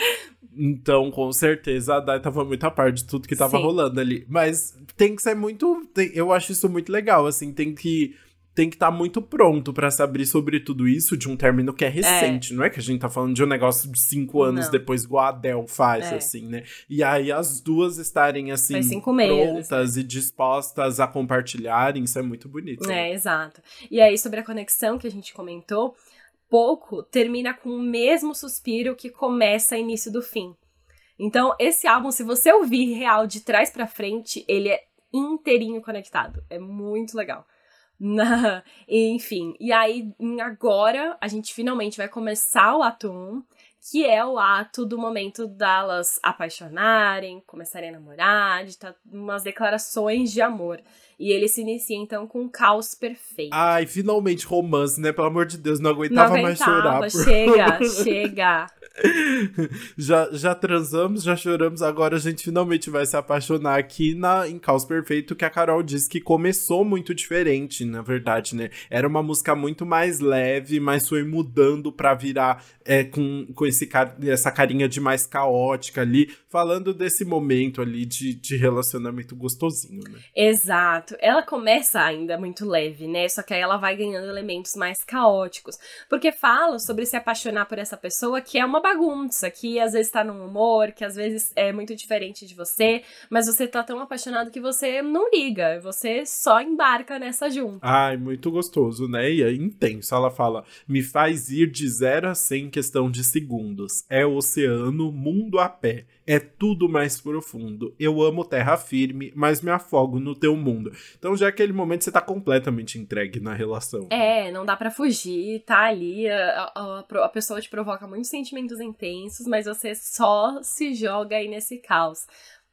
Então, com certeza, a Dai tava muito a par de tudo que tava Sim. rolando ali. Mas tem que ser muito. Tem, eu acho isso muito legal, assim, tem que tem que estar tá muito pronto para se abrir sobre tudo isso de um término que é recente. É. Não é que a gente tá falando de um negócio de cinco anos não. depois, igual a Adele faz, é. assim, né? E aí as duas estarem, assim, prontas meses, né? e dispostas a compartilharem, isso é muito bonito. É, né? exato. E aí, sobre a conexão que a gente comentou, pouco termina com o mesmo suspiro que começa início do fim. Então, esse álbum, se você ouvir real de trás para frente, ele é inteirinho conectado. É muito legal. Enfim, e aí agora a gente finalmente vai começar o ato 1, que é o ato do momento delas apaixonarem, começarem a namorar, de tá, umas declarações de amor. E ele se inicia então com um caos perfeito. Ai, finalmente romance, né? Pelo amor de Deus, não aguentava, não aguentava mais chorar. Chega, chega. já, já transamos, já choramos, agora a gente finalmente vai se apaixonar aqui na, em Caos Perfeito, que a Carol disse que começou muito diferente, na verdade, né? Era uma música muito mais leve, mas foi mudando pra virar é, com, com esse, essa carinha de mais caótica ali, falando desse momento ali de, de relacionamento gostosinho, né? Exato. Ela começa ainda muito leve, né? Só que aí ela vai ganhando elementos mais caóticos. Porque fala sobre se apaixonar por essa pessoa que é uma bagunça, que às vezes tá num humor, que às vezes é muito diferente de você, mas você tá tão apaixonado que você não liga, você só embarca nessa junta. Ai, muito gostoso, né? E é intenso. Ela fala: me faz ir de zero a cem questão de segundos. É o oceano, mundo a pé é tudo mais profundo. Eu amo terra firme, mas me afogo no teu mundo. Então já é aquele momento você tá completamente entregue na relação. É, não dá para fugir, tá ali, a, a, a, pessoa te provoca muitos sentimentos intensos, mas você só se joga aí nesse caos.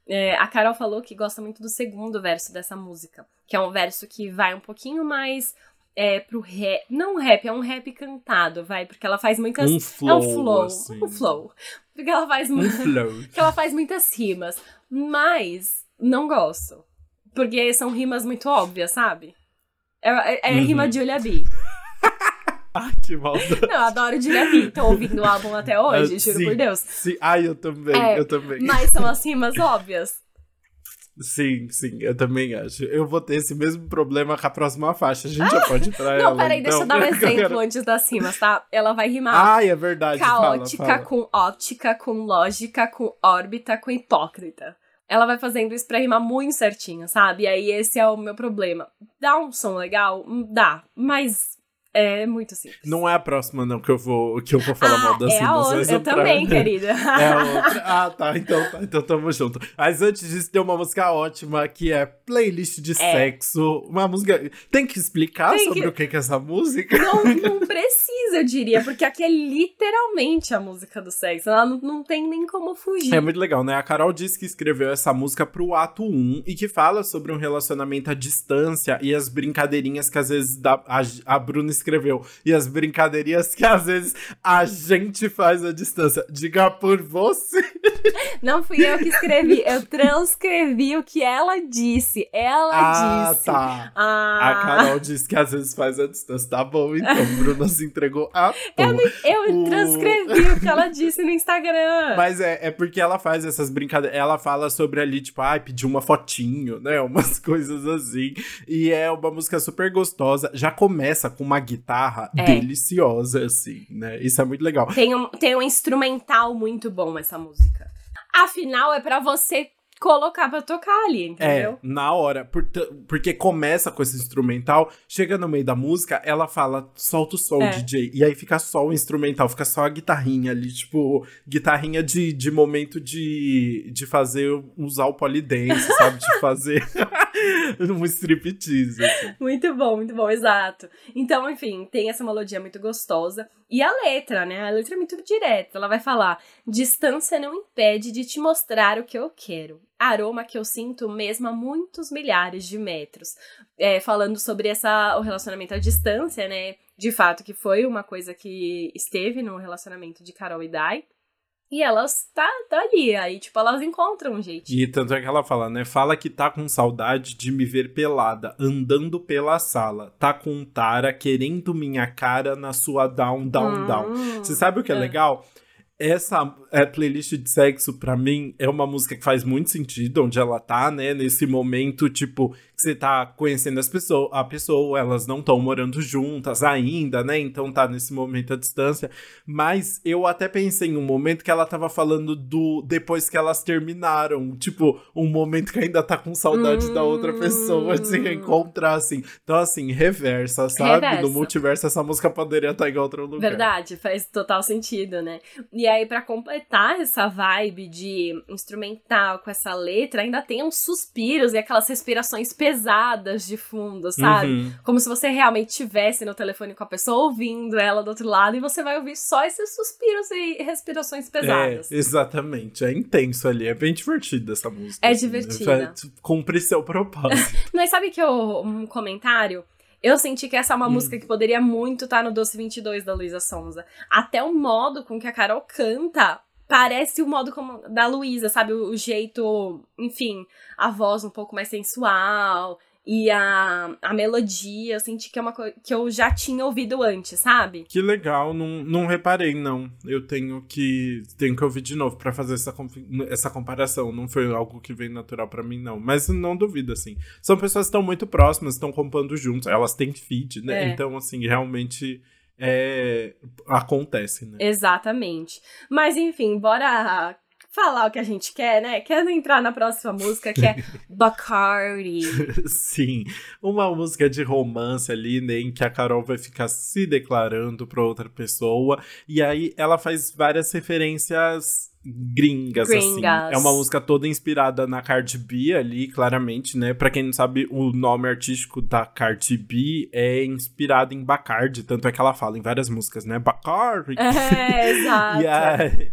É, a Carol falou que gosta muito do segundo verso dessa música, que é um verso que vai um pouquinho mais é, pro rap. Não rap, é um rap cantado, vai, porque ela faz muitas. Um flow. É um flow. Assim. Um flow. Porque ela faz. Um porque ela faz muitas rimas. Mas não gosto. Porque são rimas muito óbvias, sabe? É, é, é uhum. rima de Julia B. Ai, que maldade. Não, eu adoro Julia B. Tô ouvindo o álbum até hoje, uh, juro sim, por Deus. Sim. Ai, eu também, é, eu também. Mas são as rimas óbvias. Sim, sim, eu também acho. Eu vou ter esse mesmo problema com a próxima faixa. A gente já pode ir pra ela. Não, peraí, deixa eu dar um exemplo antes das rimas, tá? Ela vai rimar. Ai, é verdade. Caótica fala, fala. com óptica, com lógica, com órbita, com hipócrita. Ela vai fazendo isso pra rimar muito certinho, sabe? E aí esse é o meu problema. Dá um som legal? Dá. Mas é muito simples. Não é a próxima, não, que eu vou, que eu vou falar ah, mal das é a outra. Eu também, querida. É a outra. Ah, tá. Então, tá. Então tamo junto. Mas antes disso, tem uma música ótima que é Playlist de é. Sexo. Uma música. Tem que explicar tem sobre que... o que é essa música? Não, não precisa, eu diria, porque aqui é literalmente a música do sexo. Ela não, não tem nem como fugir. É muito legal, né? A Carol disse que escreveu essa música pro ato 1 e que fala sobre um relacionamento à distância e as brincadeirinhas que às vezes dá, a, a Bruna escreveu. E as brincadeirinhas que às vezes a gente faz à distância. Diga por você. Não fui eu que escrevi, eu transcrevi o que ela disse. Ela ah, disse. Tá. Ah. A Carol disse que às vezes faz à distância. Tá bom, então. Bruna se entregou a Eu, eu o... transcrevi o que ela disse no Instagram. Mas é, é porque ela faz essas brincadeiras. Ela fala sobre ali, tipo, ai, ah, pedir uma fotinho, né? Umas coisas assim. E é uma música super gostosa. Já começa com uma guitarra é. deliciosa, assim, né? Isso é muito legal. Tem um, tem um instrumental muito bom essa música. Afinal, é para você colocar pra tocar ali, entendeu? É, na hora. Por, porque começa com esse instrumental, chega no meio da música, ela fala, solta o som, é. DJ. E aí fica só o instrumental, fica só a guitarrinha ali, tipo, guitarrinha de, de momento de, de fazer, usar o polidense, sabe? De fazer um striptease. Assim. Muito bom, muito bom, exato. Então, enfim, tem essa melodia muito gostosa. E a letra, né? A letra é muito direta. Ela vai falar: distância não impede de te mostrar o que eu quero aroma que eu sinto mesmo a muitos milhares de metros. É, falando sobre essa, o relacionamento à distância, né? De fato, que foi uma coisa que esteve no relacionamento de Carol e Dai. E elas tá, tá ali, aí, tipo, elas encontram um jeito. E tanto é que ela fala, né? Fala que tá com saudade de me ver pelada, andando pela sala. Tá com Tara querendo minha cara na sua down, down, hum, down. Você sabe o que é, é. legal? Essa é, playlist de sexo, para mim, é uma música que faz muito sentido onde ela tá, né? Nesse momento, tipo, você tá conhecendo as pessoas, a pessoa, elas não estão morando juntas ainda, né? Então tá nesse momento à distância. Mas eu até pensei em um momento que ela tava falando do depois que elas terminaram, tipo, um momento que ainda tá com saudade hum... da outra pessoa de se reencontrar, assim. Então, assim, reversa, sabe? Reversa. No multiverso, essa música poderia estar em outro lugar. Verdade, faz total sentido, né? E aí, para completar essa vibe de instrumental com essa letra, ainda tem uns suspiros e aquelas respirações pesadas de fundo, sabe? Uhum. Como se você realmente estivesse no telefone com a pessoa ouvindo ela do outro lado e você vai ouvir só esses suspiros e respirações pesadas. É, exatamente. É intenso ali. É bem divertida essa música. É assim, né? divertida. Cumpre seu propósito. Mas sabe que eu, um comentário eu senti que essa é uma hum. música que poderia muito estar tá no Doce 22 da Luísa Sonza. Até o modo com que a Carol canta parece o modo como da Luísa, sabe? O, o, jeito, enfim, a voz um pouco mais sensual e a, a melodia, eu senti que é uma coisa que eu já tinha ouvido antes, sabe? Que legal, não, não reparei, não. Eu tenho que tenho que ouvir de novo para fazer essa, essa comparação. Não foi algo que veio natural para mim, não. Mas não duvido, assim. São pessoas que estão muito próximas, estão compondo juntos, elas têm feed, né? É. Então, assim, realmente é, acontece, né? Exatamente. Mas enfim, bora falar o que a gente quer, né? Quer entrar na próxima música que é Bacardi. Sim, uma música de romance ali, né, em que a Carol vai ficar se declarando para outra pessoa e aí ela faz várias referências gringas, Gringas. assim. É uma música toda inspirada na Cardi B ali, claramente, né? Pra quem não sabe, o nome artístico da Cardi B é inspirado em Bacardi, tanto é que ela fala em várias músicas, né? Bacardi. É, exato. E, aí,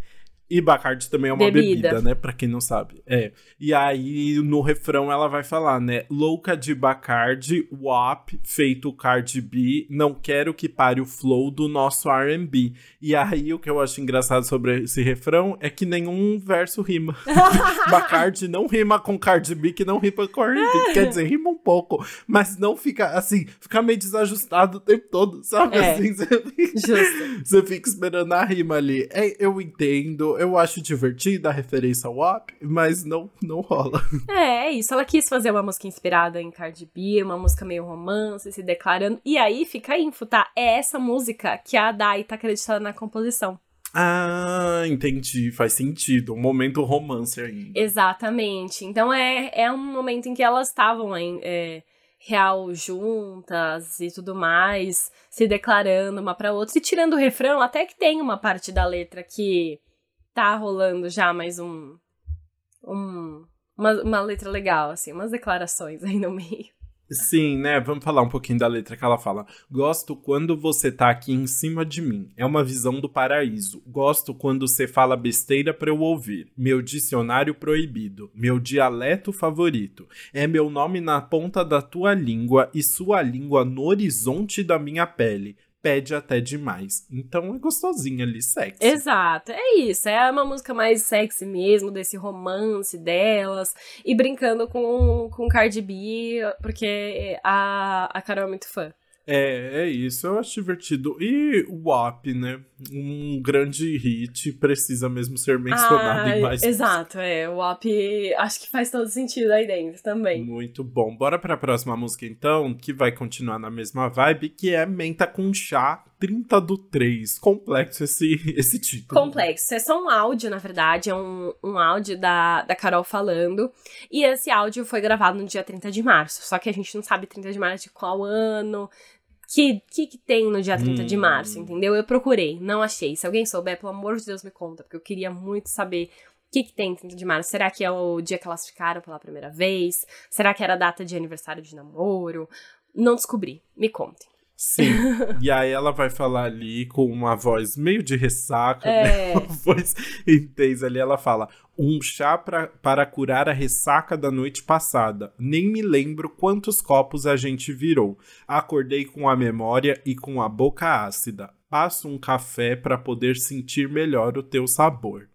e Bacardi também é uma Bebida. bebida. né? Pra quem não sabe. É. E aí, no refrão, ela vai falar, né? Louca de Bacardi, WAP, feito Cardi B, não quero que pare o flow do nosso R&B. E aí, o que eu acho engraçado sobre esse refrão é que nenhum verso rima. Bacardi não rima com Cardi B, que não rima com R&B. Quer dizer, rima um pouco, mas não fica, assim, fica meio desajustado o tempo todo, sabe? É. Assim, você Justo. você fica esperando a rima ali. É, eu entendo, eu acho divertida a referência ao WAP, mas não, não rola. É, é isso. Ela quis fazer uma música inspirada em Cardi B, uma música meio romance, se declarando. E aí fica a info, tá? É essa música que a Dai tá acreditada na composição. Ah, entendi. Faz sentido. Um momento romance ainda. Exatamente. Então é, é um momento em que elas estavam em é, real juntas e tudo mais, se declarando uma pra outra e tirando o refrão, até que tem uma parte da letra que tá rolando já mais um. um uma, uma letra legal, assim, umas declarações aí no meio. Sim, né? Vamos falar um pouquinho da letra que ela fala. Gosto quando você tá aqui em cima de mim. É uma visão do paraíso. Gosto quando você fala besteira pra eu ouvir. Meu dicionário proibido. Meu dialeto favorito. É meu nome na ponta da tua língua e sua língua no horizonte da minha pele. Pede até demais. Então é gostosinha ali, sexy. Exato, é isso. É uma música mais sexy mesmo, desse romance delas. E brincando com, com Cardi B, porque a, a Carol é muito fã. É, é isso, eu acho divertido. E o WAP, né? Um grande hit, precisa mesmo ser mencionado Ah, em mais Exato, é. O WAP acho que faz todo sentido aí dentro também. Muito bom. Bora pra próxima música então, que vai continuar na mesma vibe, que é Menta com Chá 30 do 3. Complexo esse, esse título. Complexo. É só um áudio, na verdade. É um, um áudio da, da Carol falando. E esse áudio foi gravado no dia 30 de março. Só que a gente não sabe 30 de março de qual ano. Que, que que tem no dia 30 de Hum. março, entendeu? Eu procurei, não achei. Se alguém souber, pelo amor de Deus, me conta, porque eu queria muito saber o que, que tem 30 de março. Será que é o dia que elas ficaram pela primeira vez? Será que era a data de aniversário de namoro? Não descobri. Me contem. Sim. e aí ela vai falar ali com uma voz meio de ressaca, né? É. Uma voz intensa ali. Ela fala: Um chá pra, para curar a ressaca da noite passada. Nem me lembro quantos copos a gente virou. Acordei com a memória e com a boca ácida. Passo um café para poder sentir melhor o teu sabor.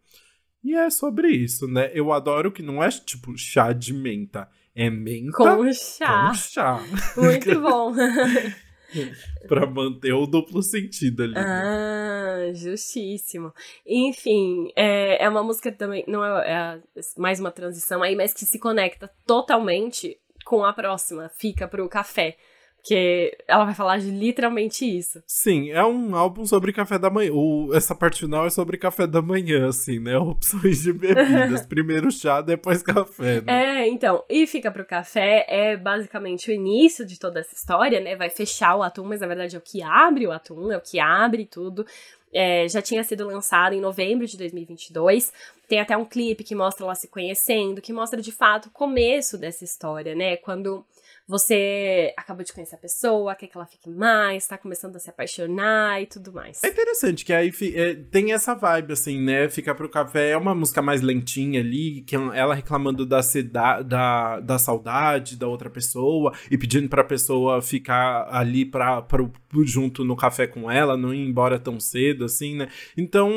E é sobre isso, né? Eu adoro que não é tipo chá de menta. É menta Com chá. com chá. Muito bom. pra manter o duplo sentido ali. né? Ah, justíssimo. Enfim, é, é uma música também, não é, é mais uma transição aí, mas que se conecta totalmente com a próxima, fica pro café. Porque ela vai falar de literalmente isso. Sim, é um álbum sobre café da manhã. O, essa parte final é sobre café da manhã, assim, né? Opções de bebidas. Primeiro chá, depois café, né? É, então, e fica pro café é basicamente o início de toda essa história, né? Vai fechar o atum, mas na verdade é o que abre o atum, é o que abre tudo. É, já tinha sido lançado em novembro de 2022. Tem até um clipe que mostra ela se conhecendo, que mostra de fato o começo dessa história, né? Quando você acabou de conhecer a pessoa, quer que ela fique mais, tá começando a se apaixonar e tudo mais. É interessante que aí é, tem essa vibe, assim, né? Ficar pro café é uma música mais lentinha ali, que ela reclamando da, seda, da, da saudade da outra pessoa e pedindo pra pessoa ficar ali pra, pro, junto no café com ela, não ir embora tão cedo, assim, né? Então,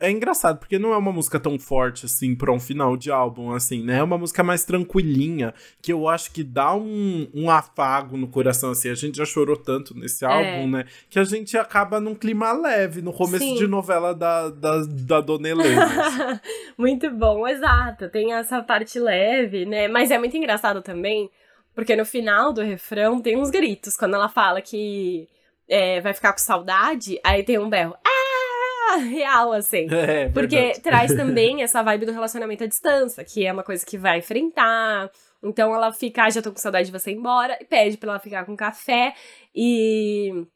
é engraçado, porque não é uma música tão forte, assim, pra um final de álbum, assim, né? É uma música mais tranquilinha, que eu acho que dá um, um afago no coração, assim. A gente já chorou tanto nesse álbum, né? Que a gente acaba num clima leve, no começo Sim. de novela da, da, da Dona Helena. assim. muito bom, exato. Tem essa parte leve, né? Mas é muito engraçado também, porque no final do refrão tem uns gritos. Quando ela fala que é, vai ficar com saudade, aí tem um berro. Ah! Real, assim. É, Porque verdade. traz também essa vibe do relacionamento à distância, que é uma coisa que vai enfrentar. Então ela fica, ah, já tô com saudade de você ir embora, e pede pra ela ficar com café. E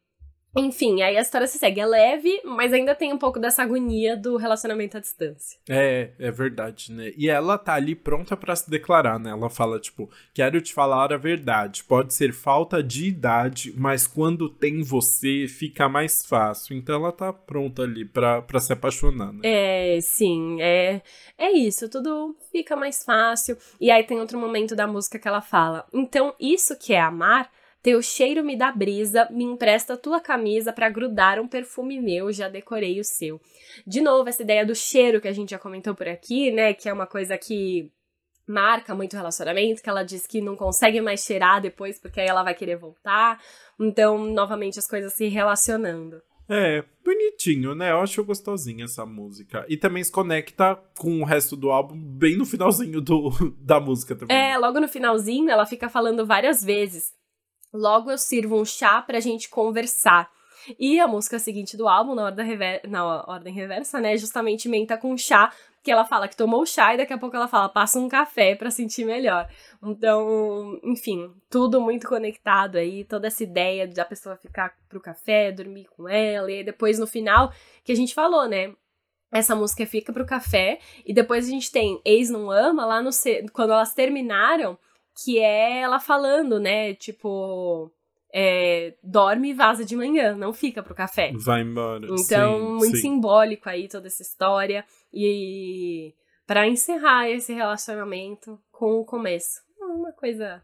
Enfim, aí a história se segue. É leve, mas ainda tem um pouco dessa agonia do relacionamento à distância. É, é verdade, né? E ela tá ali pronta para se declarar, né? Ela fala, tipo, quero te falar a verdade. Pode ser falta de idade, mas quando tem você, fica mais fácil. Então ela tá pronta ali pra, pra se apaixonar, né? É, sim, é, é isso. Tudo fica mais fácil. E aí tem outro momento da música que ela fala. Então, isso que é amar teu cheiro me dá brisa, me empresta tua camisa para grudar um perfume meu, já decorei o seu. De novo, essa ideia do cheiro que a gente já comentou por aqui, né? Que é uma coisa que marca muito o relacionamento, que ela diz que não consegue mais cheirar depois porque aí ela vai querer voltar. Então, novamente, as coisas se relacionando. É, bonitinho, né? Eu acho gostosinha essa música. E também se conecta com o resto do álbum bem no finalzinho do, da música também. É, logo no finalzinho ela fica falando várias vezes Logo eu sirvo um chá pra gente conversar. E a música seguinte do álbum, na ordem, rever na ordem reversa, né, justamente menta com chá, que ela fala que tomou chá e daqui a pouco ela fala, passa um café para sentir melhor. Então, enfim, tudo muito conectado aí, toda essa ideia da pessoa ficar pro café, dormir com ela, e depois no final, que a gente falou, né, essa música fica pro café, e depois a gente tem Ex Não Ama, lá no... quando elas terminaram, que é ela falando, né? Tipo, é, dorme e vaza de manhã, não fica pro café. Vai embora. Então, sim, muito sim. simbólico aí toda essa história. E para encerrar esse relacionamento com o começo. Uma coisa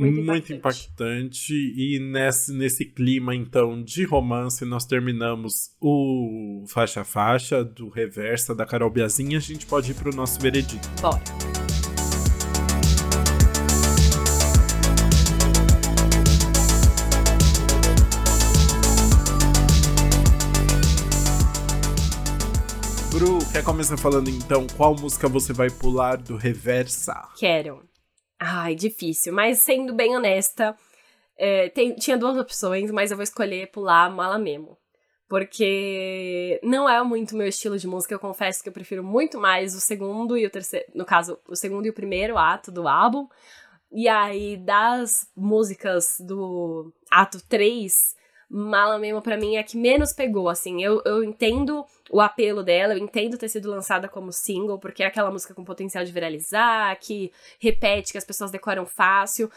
muito, muito impactante. E nesse, nesse clima, então, de romance, nós terminamos o faixa faixa do Reversa da Carol Biazinha. A gente pode ir pro nosso veredito. Bora. Quer começar falando então qual música você vai pular do Reversa? Quero. Ai, difícil, mas sendo bem honesta, é, tem, tinha duas opções, mas eu vou escolher pular Mala Memo. Porque não é muito meu estilo de música, eu confesso que eu prefiro muito mais o segundo e o terceiro, no caso, o segundo e o primeiro ato do álbum. E aí, das músicas do ato 3, Mala Memo pra mim é a que menos pegou, assim. Eu, eu entendo o apelo dela, eu entendo ter sido lançada como single, porque é aquela música com potencial de viralizar, que repete, que as pessoas decoram fácil.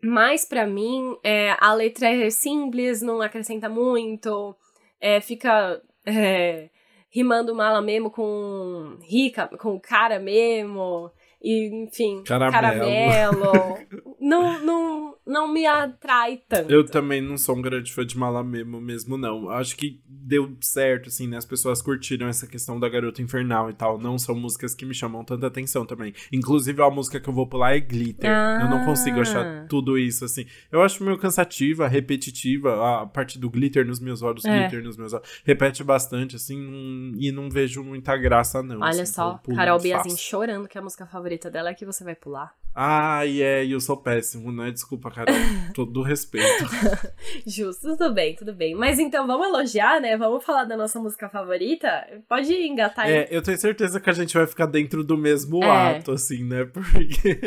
Mas para mim, é, a letra é simples, não acrescenta muito, é, fica é, rimando mala mesmo com rica, com cara mesmo. E, enfim, caramelo. caramelo. não, não, não me atrai tanto. Eu também não sou um grande fã de Mala mesmo, não. Acho que deu certo, assim, né? As pessoas curtiram essa questão da Garota Infernal e tal. Não são músicas que me chamam tanta atenção também. Inclusive, a música que eu vou pular é Glitter. Ah. Eu não consigo achar ah. tudo isso, assim. Eu acho meio cansativa, repetitiva. A parte do glitter nos meus olhos, é. glitter nos meus olhos. Repete bastante, assim, e não vejo muita graça, não. Olha assim, só, Carol Biazin chorando que a música favorita dela é que você vai pular. É, e eu sou péssimo, né? Desculpa, Carol. Todo respeito. Justo, tudo bem, tudo bem. Mas então vamos elogiar, né? Vamos falar da nossa música favorita? Pode engatar aí. É, eu tenho certeza que a gente vai ficar dentro do mesmo é. ato, assim, né? Porque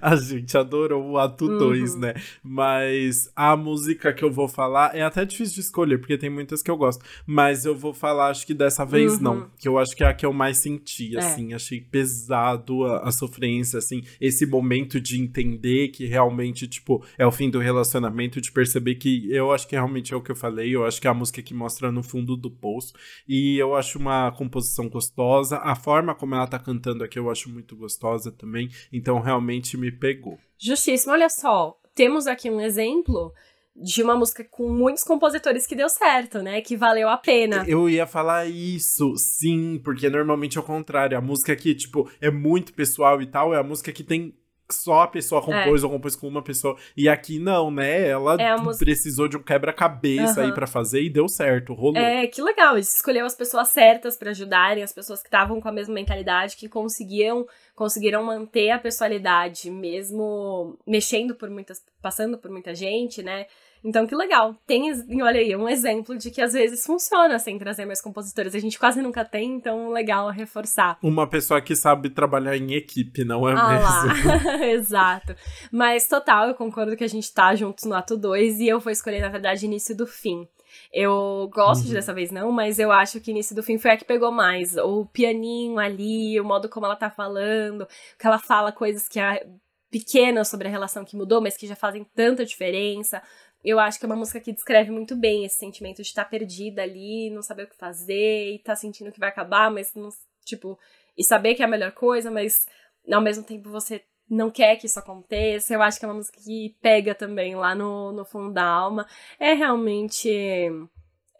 a gente adorou o ato 2, uhum. né? Mas a música que eu vou falar é até difícil de escolher, porque tem muitas que eu gosto. Mas eu vou falar, acho que dessa vez uhum. não. Que eu acho que é a que eu mais senti, é. assim. É. Achei pesado a, a sofrência, assim. Esse momento de entender que realmente, tipo, é o fim do relacionamento, de perceber que eu acho que realmente é o que eu falei, eu acho que é a música que mostra no fundo do poço. E eu acho uma composição gostosa. A forma como ela tá cantando aqui eu acho muito gostosa também. Então realmente me pegou. Justíssimo, olha só. Temos aqui um exemplo de uma música com muitos compositores que deu certo, né? Que valeu a pena. Eu ia falar isso, sim, porque normalmente é o contrário. A música que, tipo, é muito pessoal e tal, é a música que tem só a pessoa compôs é. ou compôs com uma pessoa. E aqui não, né? Ela é música... precisou de um quebra-cabeça uhum. aí para fazer e deu certo, rolou. É, que legal. Escolheu as pessoas certas para ajudarem, as pessoas que estavam com a mesma mentalidade, que conseguiam conseguiram manter a pessoalidade mesmo mexendo por muitas, passando por muita gente, né? Então, que legal. Tem, olha aí, um exemplo de que às vezes funciona sem trazer mais compositores. A gente quase nunca tem, então legal reforçar. Uma pessoa que sabe trabalhar em equipe, não é ah mesmo? Exato. Mas total, eu concordo que a gente tá juntos no ato 2 e eu vou escolher, na verdade, início do fim. Eu gosto uhum. de dessa vez não, mas eu acho que início do fim foi a que pegou mais. O pianinho ali, o modo como ela tá falando, que ela fala coisas que é pequenas sobre a relação que mudou, mas que já fazem tanta diferença. Eu acho que é uma música que descreve muito bem esse sentimento de estar tá perdida ali, não saber o que fazer, e tá sentindo que vai acabar, mas não, tipo, e saber que é a melhor coisa, mas ao mesmo tempo você não quer que isso aconteça. Eu acho que é uma música que pega também lá no, no fundo da alma. É realmente.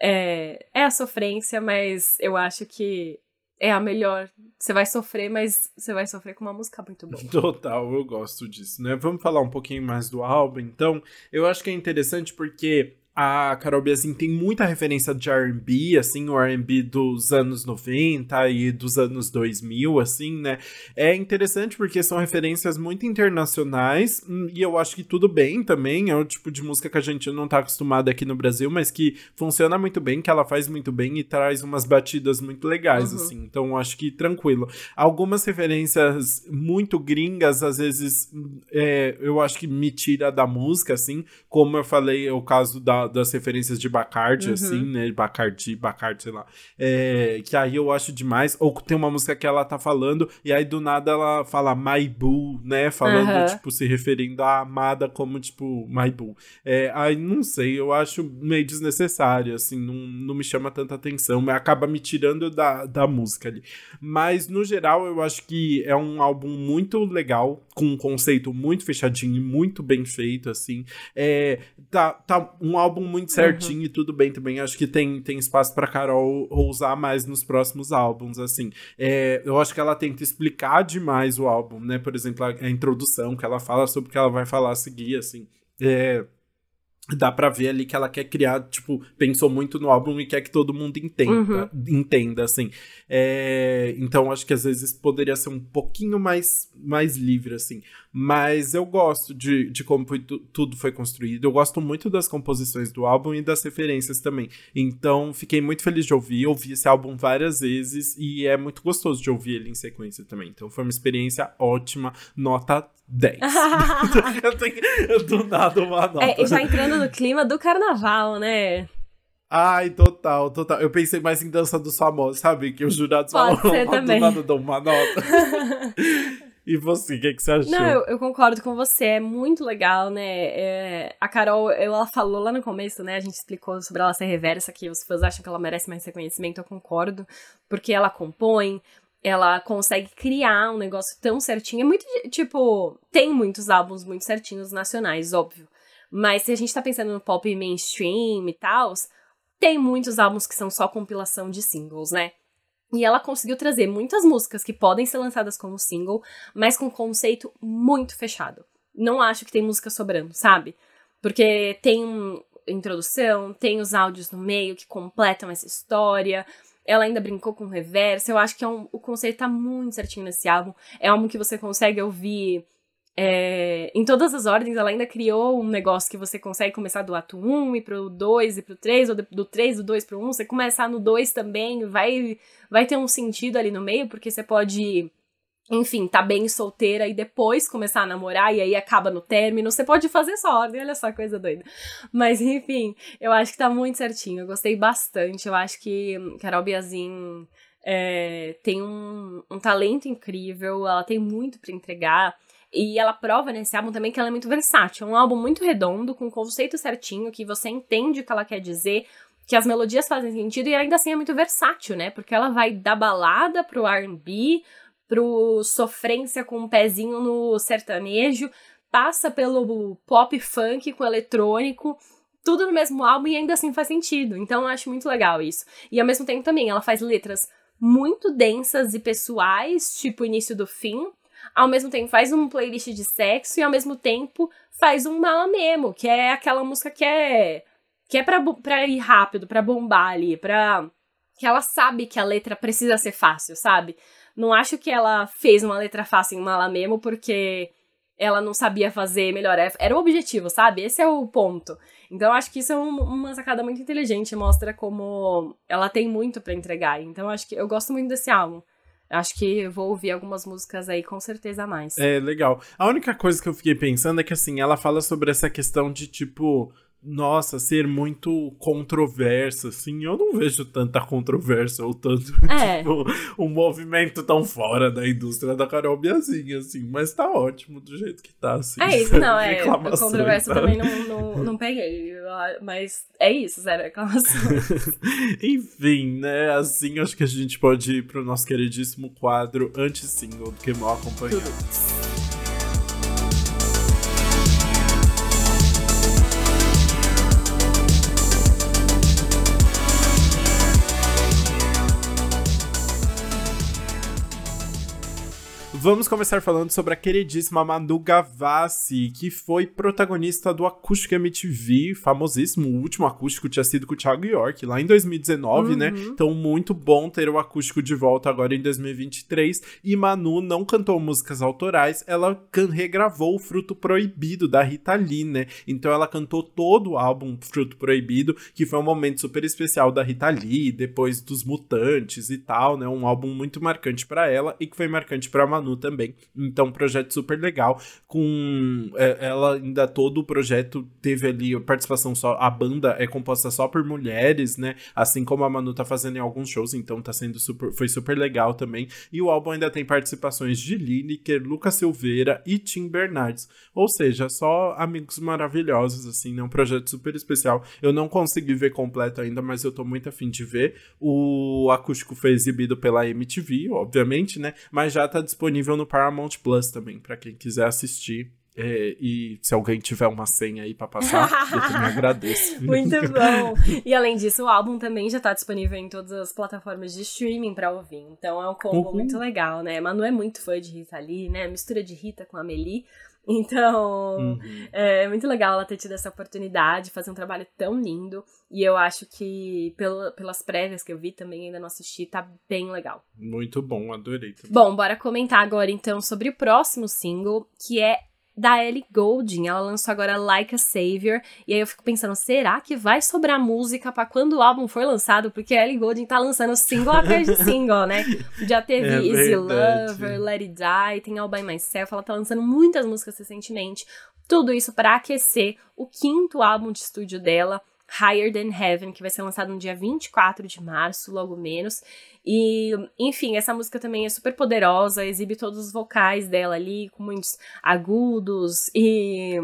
É, é a sofrência, mas eu acho que é a melhor. Você vai sofrer, mas você vai sofrer com uma música muito boa. Total, eu gosto disso, né? Vamos falar um pouquinho mais do álbum, então. Eu acho que é interessante porque a Carol Biazin tem muita referência de R&B, assim, o R&B dos anos 90 e dos anos 2000, assim, né? É interessante porque são referências muito internacionais hum, e eu acho que tudo bem também, é o tipo de música que a gente não tá acostumado aqui no Brasil, mas que funciona muito bem, que ela faz muito bem e traz umas batidas muito legais, uhum. assim. Então, eu acho que tranquilo. Algumas referências muito gringas, às vezes, é, eu acho que me tira da música, assim, como eu falei, é o caso da das referências de Bacardi, uhum. assim, né? Bacardi, Bacardi, sei lá. É, que aí eu acho demais. Ou tem uma música que ela tá falando, e aí do nada ela fala My Boo, né? Falando, uhum. tipo, se referindo à amada como, tipo, My Boo. É, aí não sei, eu acho meio desnecessário, assim, não, não me chama tanta atenção, mas acaba me tirando da, da música ali. Mas, no geral, eu acho que é um álbum muito legal, com um conceito muito fechadinho e muito bem feito, assim. É, tá, tá um álbum álbum muito certinho uhum. e tudo bem também. Acho que tem, tem espaço para Carol ousar mais nos próximos álbuns, assim. É, eu acho que ela tenta explicar demais o álbum, né? Por exemplo, a, a introdução, que ela fala sobre o que ela vai falar a seguir, assim. É, dá pra ver ali que ela quer criar, tipo, pensou muito no álbum e quer que todo mundo entenda, uhum. entenda, assim. É, então, acho que às vezes poderia ser um pouquinho mais, mais livre, assim. Mas eu gosto de, de como foi, tudo foi construído. Eu gosto muito das composições do álbum e das referências também. Então, fiquei muito feliz de ouvir. Ouvi esse álbum várias vezes e é muito gostoso de ouvir ele em sequência também. Então, foi uma experiência ótima. Nota 10. eu tenho do nada uma nota. É, já entrando no clima do carnaval, né? Ai, total, total. Eu pensei mais em dança dos famosos, sabe? Que os jurados Pode falam, ser também. do nada dão uma nota. E você, o que, que, você achou? Não, eu, eu, concordo com você, é muito legal, né? É, a Carol, ela falou lá no começo, né? A gente explicou sobre ela ser reversa, que os fãs acham que ela merece mais reconhecimento, eu concordo, porque ela compõe, ela consegue criar um negócio tão certinho. É muito, tipo, tem muitos álbuns muito certinhos nacionais, óbvio. Mas se a gente tá pensando no pop mainstream e tal, tem muitos álbuns que são só compilação de singles, né? E ela conseguiu trazer muitas músicas que podem ser lançadas como single, mas com conceito muito fechado. Não acho que tem música sobrando, sabe? Porque tem introdução, tem os áudios no meio que completam essa história, ela ainda brincou com reverso. Eu acho que é um, o conceito tá muito certinho nesse álbum. É álbum que você consegue ouvir é, em todas as ordens. Ela ainda criou um negócio que você consegue começar do ato 1 e pro 2 e pro 3, ou do 3 do 2 pro 1. Você começar no 2 também, vai, vai ter um sentido ali no meio, porque você pode enfim, tá bem solteira e depois começar a namorar e aí acaba no término, você pode fazer só ordem, olha só coisa doida. Mas enfim, eu acho que tá muito certinho, eu gostei bastante, eu acho que Carol Biazin é, tem um, um talento incrível, ela tem muito para entregar. E ela prova nesse álbum também que ela é muito versátil. É um álbum muito redondo, com conceito certinho, que você entende o que ela quer dizer, que as melodias fazem sentido e ainda assim é muito versátil, né? Porque ela vai da balada pro R&B, pro sofrência com um pezinho no sertanejo, passa pelo pop funk com eletrônico, tudo no mesmo álbum e ainda assim faz sentido. Então eu acho muito legal isso. E ao mesmo tempo também ela faz letras muito densas e pessoais, tipo início do fim. Ao mesmo tempo faz um playlist de sexo e ao mesmo tempo faz um mala memo, que é aquela música que é que é pra, pra ir rápido, pra bombar ali, pra que ela sabe que a letra precisa ser fácil, sabe? Não acho que ela fez uma letra fácil em mala mesmo porque ela não sabia fazer melhor. É, era o objetivo, sabe? Esse é o ponto. Então acho que isso é um, uma sacada muito inteligente, mostra como ela tem muito para entregar. Então acho que eu gosto muito desse álbum. Acho que vou ouvir algumas músicas aí com certeza mais. É, legal. A única coisa que eu fiquei pensando é que, assim, ela fala sobre essa questão de, tipo, nossa, ser muito controversa, assim, eu não vejo tanta controvérsia ou tanto, é. tipo, um movimento tão fora da indústria da Carol Biazinha, assim, mas tá ótimo do jeito que tá, assim. É isso, não, é, controvérsia tá? também não, não, não peguei, mas é isso, zero reclamação. Enfim, né, assim, acho que a gente pode ir pro nosso queridíssimo quadro anti-single do que mal acompanhado. Tudo. Vamos começar falando sobre a queridíssima Manu Gavassi, que foi protagonista do Acústico MTV, famosíssimo. O último acústico tinha sido com o Thiago York, lá em 2019, né? uhum. né? Então, muito bom ter o acústico de volta agora em 2023. E Manu não cantou músicas autorais, ela regravou o Fruto Proibido, da Rita Lee, né? Então, ela cantou todo o álbum Fruto Proibido, que foi um momento super especial da Rita Lee, depois dos Mutantes e tal, né? Um álbum muito marcante para ela e que foi marcante para Manu também. Então, projeto super legal. Com é, ela ainda todo o projeto teve ali a participação só. A banda é composta só por mulheres, né? Assim como a Manu tá fazendo em alguns shows, então tá sendo super. Foi super legal também. E o álbum ainda tem participações de Lineker, Lucas Silveira e Tim Bernardes. Ou seja, só amigos maravilhosos, assim, né? Um projeto super especial. Eu não consegui ver completo ainda, mas eu tô muito afim de ver. O acústico foi exibido pela MTV, obviamente, né? Mas já tá disponível disponível no Paramount Plus também, para quem quiser assistir. É, e se alguém tiver uma senha aí para passar, eu também agradeço. Muito bom! E além disso, o álbum também já tá disponível em todas as plataformas de streaming para ouvir. Então é um combo uhum. muito legal, né? Manu é muito fã de Rita Lee, né? Mistura de Rita com a Amelie. Então, uhum. é muito legal ela ter tido essa oportunidade, fazer um trabalho tão lindo. E eu acho que, pelo, pelas prévias que eu vi também, ainda não assisti, tá bem legal. Muito bom, adorei. Também. Bom, bora comentar agora então sobre o próximo single, que é da Ellie Goulding. Ela lançou agora Like a Savior. E aí eu fico pensando, será que vai sobrar música para quando o álbum for lançado? Porque a Ellie Goulding tá lançando single atrás de single, né? Já teve é Easy Lover, Let It Die, tem All By Myself. Ela tá lançando muitas músicas recentemente. Tudo isso para aquecer o quinto álbum de estúdio dela. Higher Than Heaven, que vai ser lançado no dia 24 de março, logo menos. E, enfim, essa música também é super poderosa, exibe todos os vocais dela ali, com muitos agudos e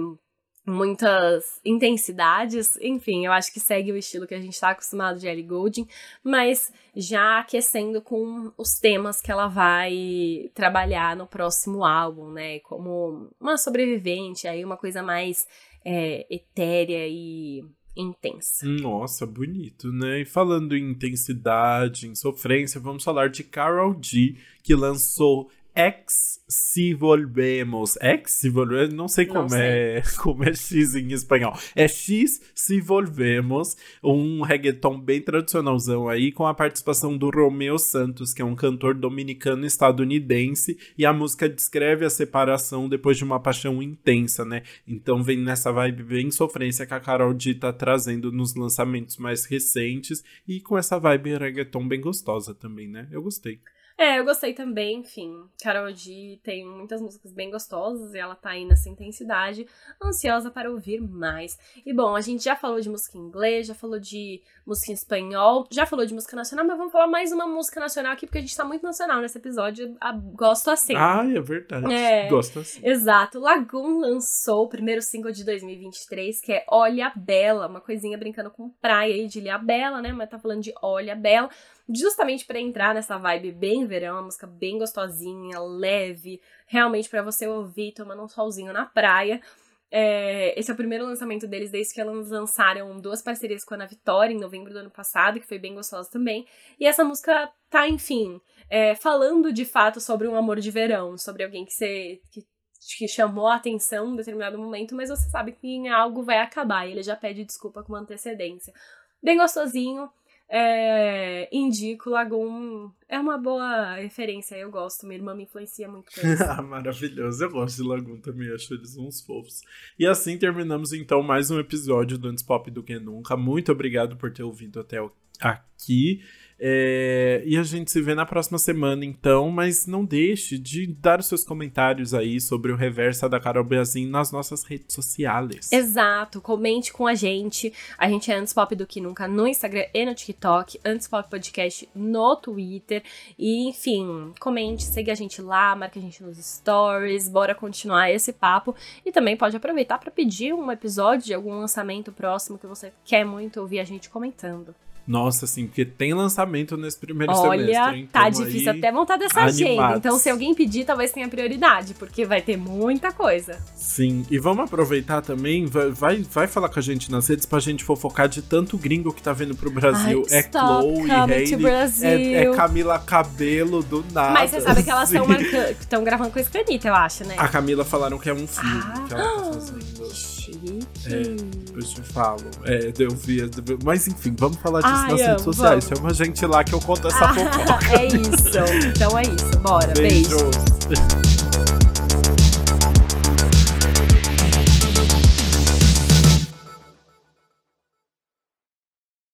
muitas intensidades. Enfim, eu acho que segue o estilo que a gente está acostumado de Ellie Goulding, mas já aquecendo com os temas que ela vai trabalhar no próximo álbum, né? Como uma sobrevivente, aí uma coisa mais é, etérea e intensa. Nossa, bonito, né? E falando em intensidade, em sofrência, vamos falar de Carol G, que lançou Ex si volvemos. Ex si volvemos. Não sei como não é sei. como é X em espanhol. É X se volvemos. Um reggaeton bem tradicionalzão aí, com a participação do Romeo Santos, que é um cantor dominicano estadunidense. E a música descreve a separação depois de uma paixão intensa, né? Então vem nessa vibe bem sofrência que a Carol D tá trazendo nos lançamentos mais recentes. E com essa vibe reggaeton bem gostosa também, né? Eu gostei. É, eu gostei também, enfim. Carol G tem muitas músicas bem gostosas e ela tá aí nessa intensidade, ansiosa para ouvir mais. E bom, a gente já falou de música em inglês, já falou de música em espanhol, já falou de música nacional, mas vamos falar mais uma música nacional aqui, porque a gente tá muito nacional nesse episódio. A, gosto assim. Ah, é verdade. É, gosto assim. Exato. Lagoon lançou o primeiro single de 2023, que é Olha Bela, uma coisinha brincando com praia aí de Ilha Bela, né? Mas tá falando de Olha Bela justamente para entrar nessa vibe bem verão, uma música bem gostosinha, leve, realmente para você ouvir tomando um solzinho na praia. É, esse é o primeiro lançamento deles desde que elas lançaram duas parcerias com a Ana Vitória em novembro do ano passado, que foi bem gostosa também. E essa música tá, enfim, é, falando de fato sobre um amor de verão, sobre alguém que. Que, que chamou a atenção em determinado momento, mas você sabe que algo vai acabar e ele já pede desculpa com antecedência. Bem gostosinho, é, indico Lagoon. É uma boa referência, eu gosto. Minha irmã me influencia muito isso. Maravilhoso, eu gosto de Lagoon também, acho eles uns fofos. E assim terminamos então mais um episódio do Antes Pop do que Nunca. Muito obrigado por ter ouvido até aqui. É, e a gente se vê na próxima semana, então, mas não deixe de dar os seus comentários aí sobre o Reversa da Carol Biazin nas nossas redes sociais. Exato, comente com a gente. A gente é Antes Pop do que Nunca no Instagram e no TikTok, Antes Pop Podcast no Twitter. E, enfim, comente, segue a gente lá, marque a gente nos stories, bora continuar esse papo. E também pode aproveitar para pedir um episódio de algum lançamento próximo que você quer muito ouvir a gente comentando. Nossa, assim, porque tem lançamento nesse primeiro Olha, semestre. Olha, tá difícil até montar dessa animados. agenda. Então, se alguém pedir, talvez tenha prioridade, porque vai ter muita coisa. Sim, e vamos aproveitar também, vai, vai, vai falar com a gente nas redes pra gente fofocar de tanto gringo que tá vindo pro Brasil. Ai, é Chloe, Hailey, é, é, Camila Cabelo do nada. Mas você sabe que elas estão gravando com a Escanita, eu acho, né? A Camila falaram que é um filme ah, que ela tá fazendo. É, depois te falo. É, eu vi. Mas enfim, vamos falar disso Ai, nas redes sociais. Vamos. Chama a gente lá que eu conto essa fofoca. é isso. Então é isso. Bora. Beijos. Beijos.